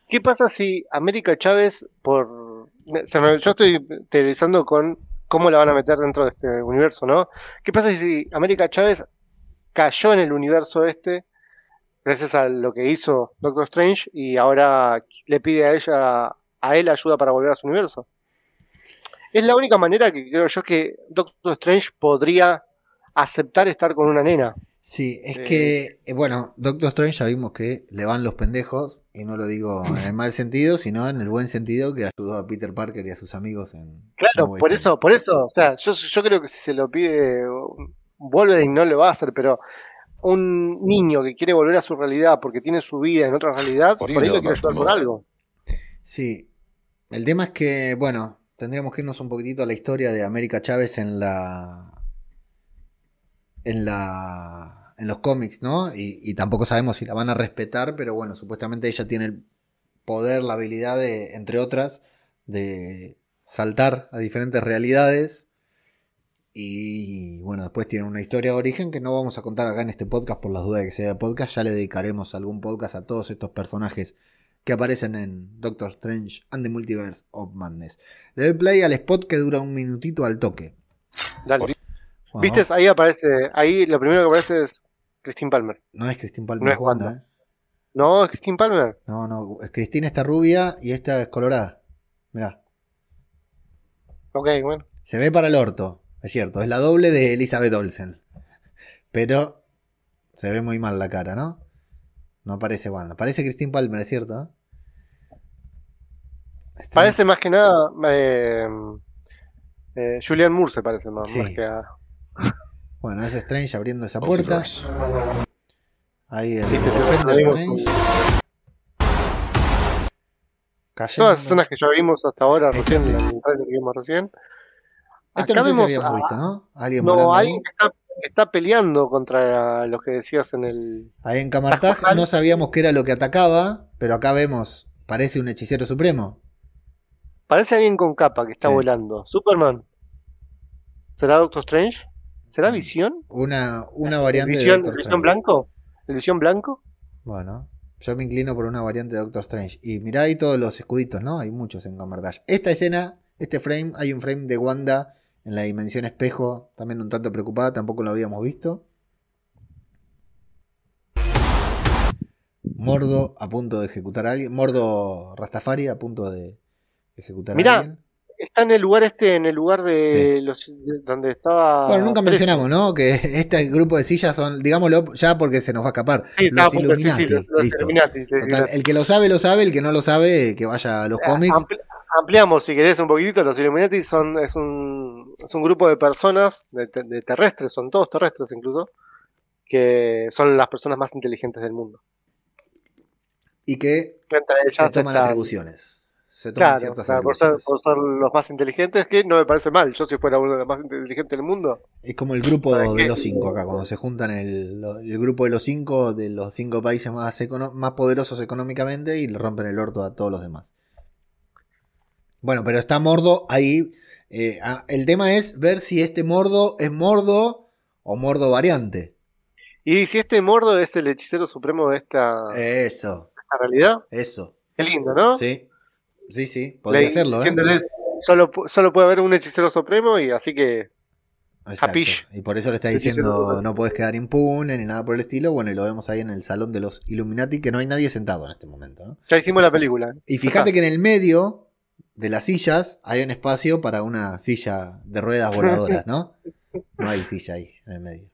¿qué pasa si América Chávez, por. se me- yo estoy teorizando con cómo la van a meter dentro de este universo, ¿no? ¿Qué pasa si América Chávez cayó en el universo este gracias a lo que hizo Doctor Strange y ahora le pide a ella, a él ayuda para volver a su universo? Es la única manera que creo yo que Doctor Strange podría aceptar estar con una nena. Sí, es Eh, que, bueno, Doctor Strange ya vimos que le van los pendejos, y no lo digo en el mal sentido, sino en el buen sentido que ayudó a Peter Parker y a sus amigos en... Claro, No por eso, por eso, o sea, yo, yo creo que si se lo pide Wolverine no lo va a hacer, pero un niño que quiere volver a su realidad porque tiene su vida en otra realidad, por ahí lo quiere ayudar the por algo. Sí, el tema es que, bueno, tendríamos que irnos un poquitito a la historia de América Chávez en la... En la... En los cómics, ¿no? Y, y tampoco sabemos si la van a respetar, pero bueno, supuestamente ella tiene el poder, la habilidad de, entre otras, de saltar a diferentes realidades. Y bueno, después tiene una historia de origen que no vamos a contar acá en este podcast por las dudas de que sea podcast. Ya le dedicaremos algún podcast a todos estos personajes que aparecen en Doctor Strange and the Multiverse of Madness. Le doy play al spot que dura un minutito al toque. Dale. Bueno, ¿Viste? Ahí aparece, ahí lo primero que aparece es Christine Palmer. No es Christine Palmer, No es Wanda, Wanda. ¿eh? No, es Christine Palmer. No, no. Cristina está rubia y esta es colorada. Mirá. Ok, bueno. Se ve para el orto. Es cierto. Es la doble de Elizabeth Olsen. Pero se ve muy mal la cara, ¿no? No aparece Wanda. Parece Christine Palmer, ¿es cierto? Está- Parece más que nada. eh, eh, Julian Moore se parece más, Sí. más que a. Bueno, es Strange abriendo esa puerta. doors. Ahí el Strange. Todas las escenas que ya vimos hasta ahora, recién, sí. que vimos recién. Acá no sé si vemos habíamos a- visto, ¿no? Alguien No, ahí. alguien que está, peleando contra los que decías en el. Ahí en Camartaj Bajo no sabíamos qué era lo que atacaba, pero acá vemos, parece un hechicero supremo. Parece alguien con capa que está Sí. volando. Superman. ¿Será Doctor Strange? ¿Será Visión? Una, una variante ¿Visión, de Doctor Visión. Blanco? ¿El Visión Blanco? Bueno, yo me inclino por una variante de Doctor Strange. Y mirá ahí todos los escuditos, ¿no? Hay muchos en Camartage. Esta escena, este frame, hay un frame de Wanda en la dimensión espejo, también un tanto preocupada, tampoco lo habíamos visto. Mordo a punto de ejecutar a alguien. Mordo Rastafari a punto de ejecutar Mirá, a alguien. Está en el lugar este, en el lugar de los de- donde estaba. Bueno, nunca preso. mencionamos, ¿no? Que este grupo de sillas son, digámoslo ya porque se nos va a escapar. Sí, los sí, Illuminati. los-. Illuminati, Total, el que lo sabe, lo sabe, el que no lo sabe, que vaya a los cómics. Ampli- ampliamos, si querés, un poquitito. Los Illuminati son, es, un, es un grupo de personas, de, te- de terrestres, son todos terrestres incluso, que son las personas más inteligentes del mundo. Y que se toman atribuciones. Se toman Claro, ciertas claro, por, ser, atribuciones. por ser los más inteligentes, que no me parece mal. Yo, si fuera uno de los más inteligentes del mundo, Es como el grupo ¿Para de qué? los cinco acá, cuando se juntan el, grupo de los cinco, de los cinco países más, econo- más poderosos económicamente y le rompen el orto a todos los demás. Bueno, pero está Mordo ahí. eh, ah, el tema es ver si este Mordo es Mordo o Mordo variante. Y si este mordo es el hechicero supremo de esta, Eso, esta realidad, eso. qué lindo, ¿no? Sí, sí, sí, podría serlo, ¿eh? Solo, solo puede haber un hechicero supremo y así que Exacto. Y por eso le está diciendo no puedes quedar impune ni nada por el estilo. Bueno, y lo vemos ahí en el salón de los Illuminati, que no hay nadie sentado en este momento. ¿no? ya hicimos la película. Y fíjate que en el medio de las sillas hay un espacio para una silla de ruedas voladoras, ¿no? No hay silla ahí en el medio.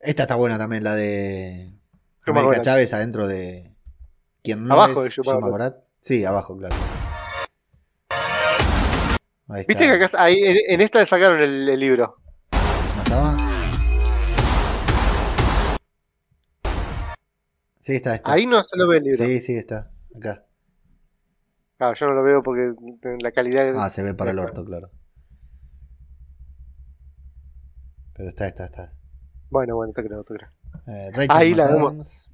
Esta está buena también, la de América. Chávez adentro de. ¿Quién no Abajo es de Yuma Yuma Gorat? Sí, abajo, claro. Ahí está. Viste que acá ahí, en, esta le sacaron el, el libro. ¿No estaba? Sí, está, está. Ahí no se lo ve el libro. Sí, sí, está. Acá. Claro, yo no lo veo porque la calidad. Ah, se ve para el orto, claro. Pero está, está, está. Bueno, bueno, te creo, te creo. Eh, Ahí la McAdams.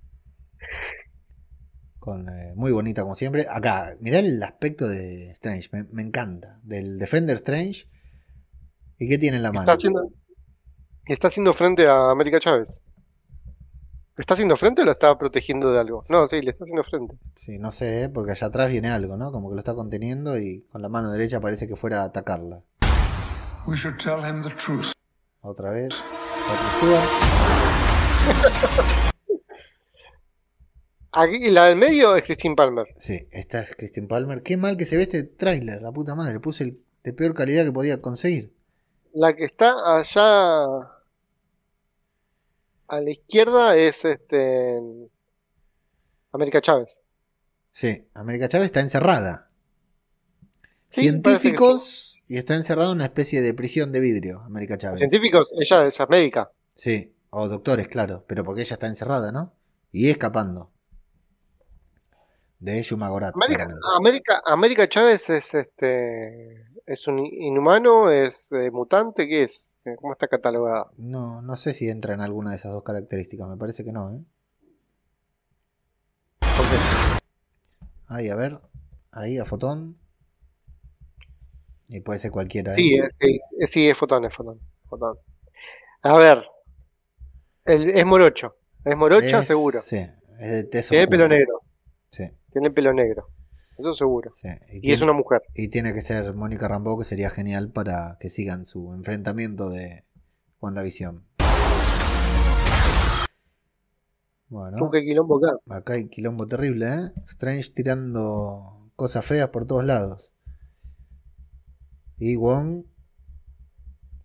Con, eh, muy bonita como siempre. Acá, mirá el aspecto de Strange, me, me encanta. Del Defender Strange. ¿Y qué tiene en la Está mano? haciendo, está haciendo frente a América Chávez. ¿Le está haciendo frente o lo está protegiendo de algo? No, sí, le está haciendo frente. Sí, no sé, porque allá atrás viene algo, ¿no? Como que lo está conteniendo y con la mano derecha parece que fuera a atacarla. We should tell him the truth. Otra vez. Aquí, la del medio es Christine Palmer. Sí, esta es Christine Palmer. Qué mal que se ve este tráiler, la puta madre. Puse el de peor calidad que podía conseguir. La que está allá a la izquierda es este América Chávez. Sí, América Chávez está encerrada. Sí, Científicos y está encerrada en una especie de prisión de vidrio, América Chávez. Científicos, ella, ella es médica. Sí, o doctores, claro, pero porque ella está encerrada, ¿no? Y escapando. De Shumagorat. América. América, América Chávez es este es un inhumano, es eh, mutante, ¿qué es? Eh, ¿Cómo está catalogada? No, no sé si entra en alguna de esas dos características, me parece que no, ¿eh? Ahí, a ver. Ahí, a Fotón. Y puede ser cualquiera. ¿eh? Sí, sí, sí, es fotón, es fotón, fotón. A ver, el- es morocho, es morocho Es- seguro. Sí, es de tez Tiene pelo negro, Sí, tiene pelo negro, eso seguro. sí. Y, Y tiene, es una mujer. y tiene que ser Mónica Rambeau, que sería genial para que sigan su enfrentamiento de WandaVision. Bueno, qué quilombo acá. acá hay quilombo terrible, ¿eh? Strange tirando cosas feas por todos lados. Y Wong.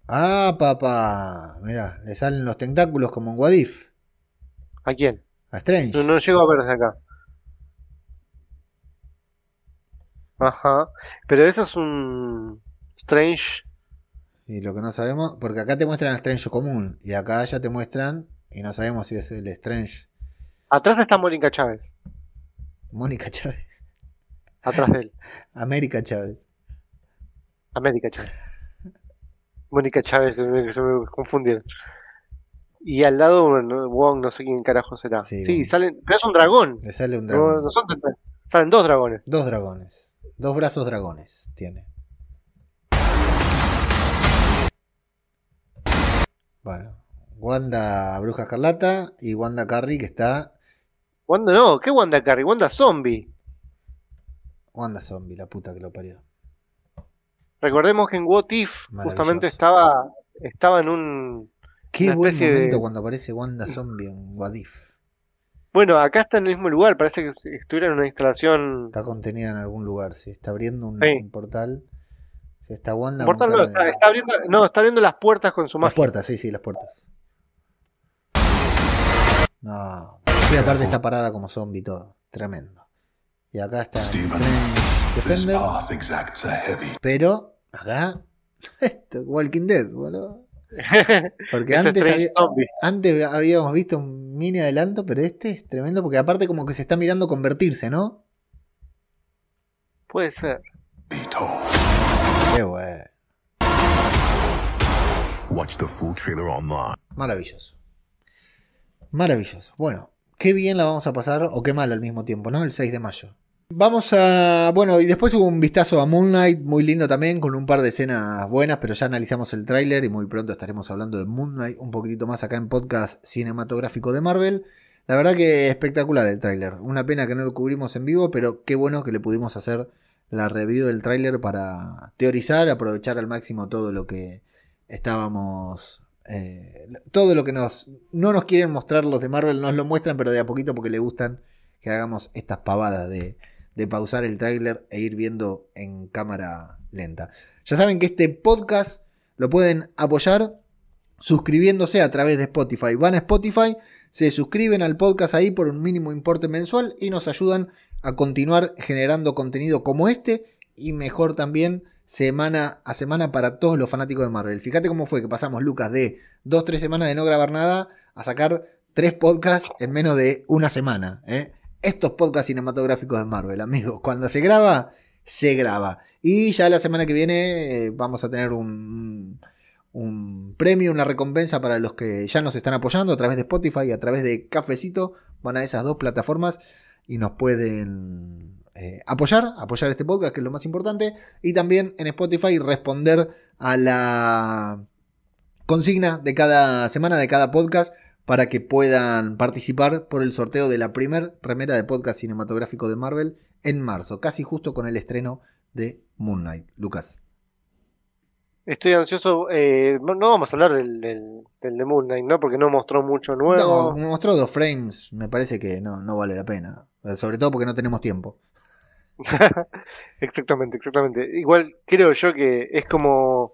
¡Ah, papá! Mirá, le salen los tentáculos como en Wadif. ¿A quién? A Strange. No, no llego a ver desde acá. Ajá. Pero eso es un Strange. Y lo que no sabemos, porque acá te muestran el Strange común. Y acá ya te muestran, y no sabemos si es el Strange. Atrás está Mónica Chávez. Mónica Chávez. Atrás de él. América Chávez. América Chávez. Mónica Chávez, se me, se me confundieron. Y al lado, bueno, Wong, no sé quién carajo será. Sí, Sí, salen. Pero es un dragón. Le sale un dragón. no son tres, salen dos dragones. Dos dragones. Dos brazos dragones tiene. Bueno. Wanda Bruja Escarlata y Wanda Carry que está. Wanda no, ¿qué Wanda Carry? Wanda Zombie. Wanda Zombie, la puta que lo parió. Recordemos que en What If justamente estaba, estaba en un... Qué buen de- momento cuando aparece Wanda Zombie en Wadif. Bueno, acá está en el mismo lugar, parece que estuviera en una instalación... Está contenida en algún lugar, sí. Está abriendo un, Sí. un portal. Está Wanda con Portal no, está, está abriendo, no, está abriendo las puertas con su Las magia. puertas, sí, sí, las puertas. No. Sí, aparte está parada como zombie y todo. Tremendo. Y acá está Steven, Defender. Pero acá. Esto, Walking Dead, boludo. Porque Es antes, había- antes habíamos visto un mini adelanto, pero este es tremendo porque aparte como que se está mirando convertirse, ¿no? Puede ser. Qué bueno. Watch the full trailer online. Maravilloso. Maravilloso. Bueno, qué bien la vamos a pasar, o qué mal al mismo tiempo, ¿no? El 6 de mayo. Vamos a. Bueno, y después hubo un vistazo a Moonlight, muy lindo también, con un par de escenas buenas, pero ya analizamos el tráiler y muy pronto estaremos hablando de Moonlight un poquitito más acá en podcast cinematográfico de Marvel. La verdad que espectacular el tráiler. Una pena que no lo cubrimos en vivo, pero qué bueno que le pudimos hacer la review del tráiler para teorizar, aprovechar al máximo todo lo que estábamos eh, todo lo que nos no nos quieren mostrar los de Marvel nos lo muestran pero de a poquito porque le gustan que hagamos estas pavadas de, de pausar el tráiler e ir viendo en cámara lenta ya saben que este podcast lo pueden apoyar suscribiéndose a través de Spotify van a Spotify se suscriben al podcast ahí por un mínimo importe mensual y nos ayudan a continuar generando contenido como este y mejor también semana a semana para todos los fanáticos de Marvel. Fíjate cómo fue que pasamos, Lucas, de dos, tres semanas de no grabar nada a sacar tres podcasts en menos de una semana. ¿eh? Estos podcasts cinematográficos de Marvel, amigos. Cuando se graba, se graba. Y ya la semana que viene eh, vamos a tener un, premio, una recompensa para los que ya nos están apoyando a través de Spotify y a través de Cafecito. Van a esas dos plataformas y nos pueden eh, apoyar, apoyar este podcast, que es lo más importante, y también en Spotify responder a la consigna de cada semana, de cada podcast, para que puedan participar por el sorteo de la primer remera de podcast cinematográfico de Marvel en marzo, casi justo con el estreno de Moon Knight. Lucas. Estoy ansioso. eh, no no vamos a hablar del, del, del de Moon Knight, ¿no? Porque no mostró mucho No, nuevo. me mostró dos frames, me parece que no, no vale la pena. Sobre todo porque no tenemos tiempo. exactamente, exactamente. Igual creo yo que es como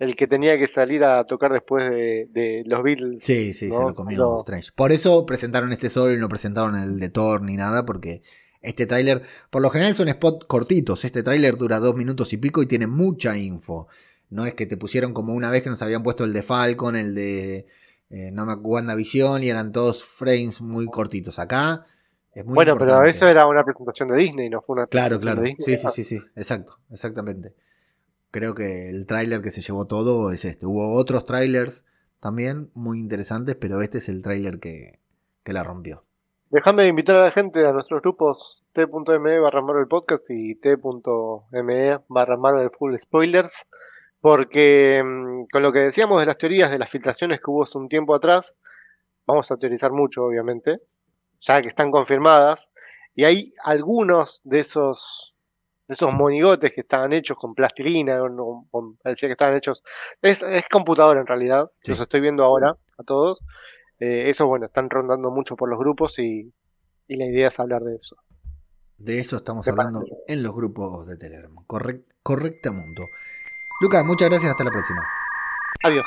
el que tenía que salir a tocar después de, de los Beatles. Sí, sí, se ¿no? lo comió Cuando- Strange. Por eso presentaron este solo y no presentaron el de Thor ni nada, porque este tráiler, por lo general son spots cortitos. Este tráiler dura dos minutos y pico y tiene mucha info. No es que te pusieron como una vez que nos habían puesto el de Falcon, el de eh, no me WandaVision y eran todos frames muy cortitos. Acá es muy bueno, pero importante. eso era una presentación de Disney, no fue una Claro, claro. de Disney. Sí, sí, sí, sí. Exacto, exactamente. Creo que el tráiler que se llevó todo es este. Hubo otros trailers también muy interesantes, pero este es el tráiler que, que la rompió. Déjame invitar a la gente a nuestros grupos t.me barra Marvel Podcast y t.me barra Marvel Full Spoilers, porque mm, con lo que decíamos de las teorías de las filtraciones que hubo hace un tiempo atrás, vamos a teorizar mucho, obviamente, ya que están confirmadas, y hay algunos de esos esos monigotes que estaban hechos con plastilina, con, con- parecía que estaban hechos, es, es computadora en realidad, Sí. los estoy viendo ahora a todos, eh, eso, bueno, están rondando mucho por los grupos y, y la idea es hablar de eso. De eso estamos hablando en los grupos de Telegram. Correct, correctamundo. Lucas, muchas gracias. Hasta la próxima. Adiós.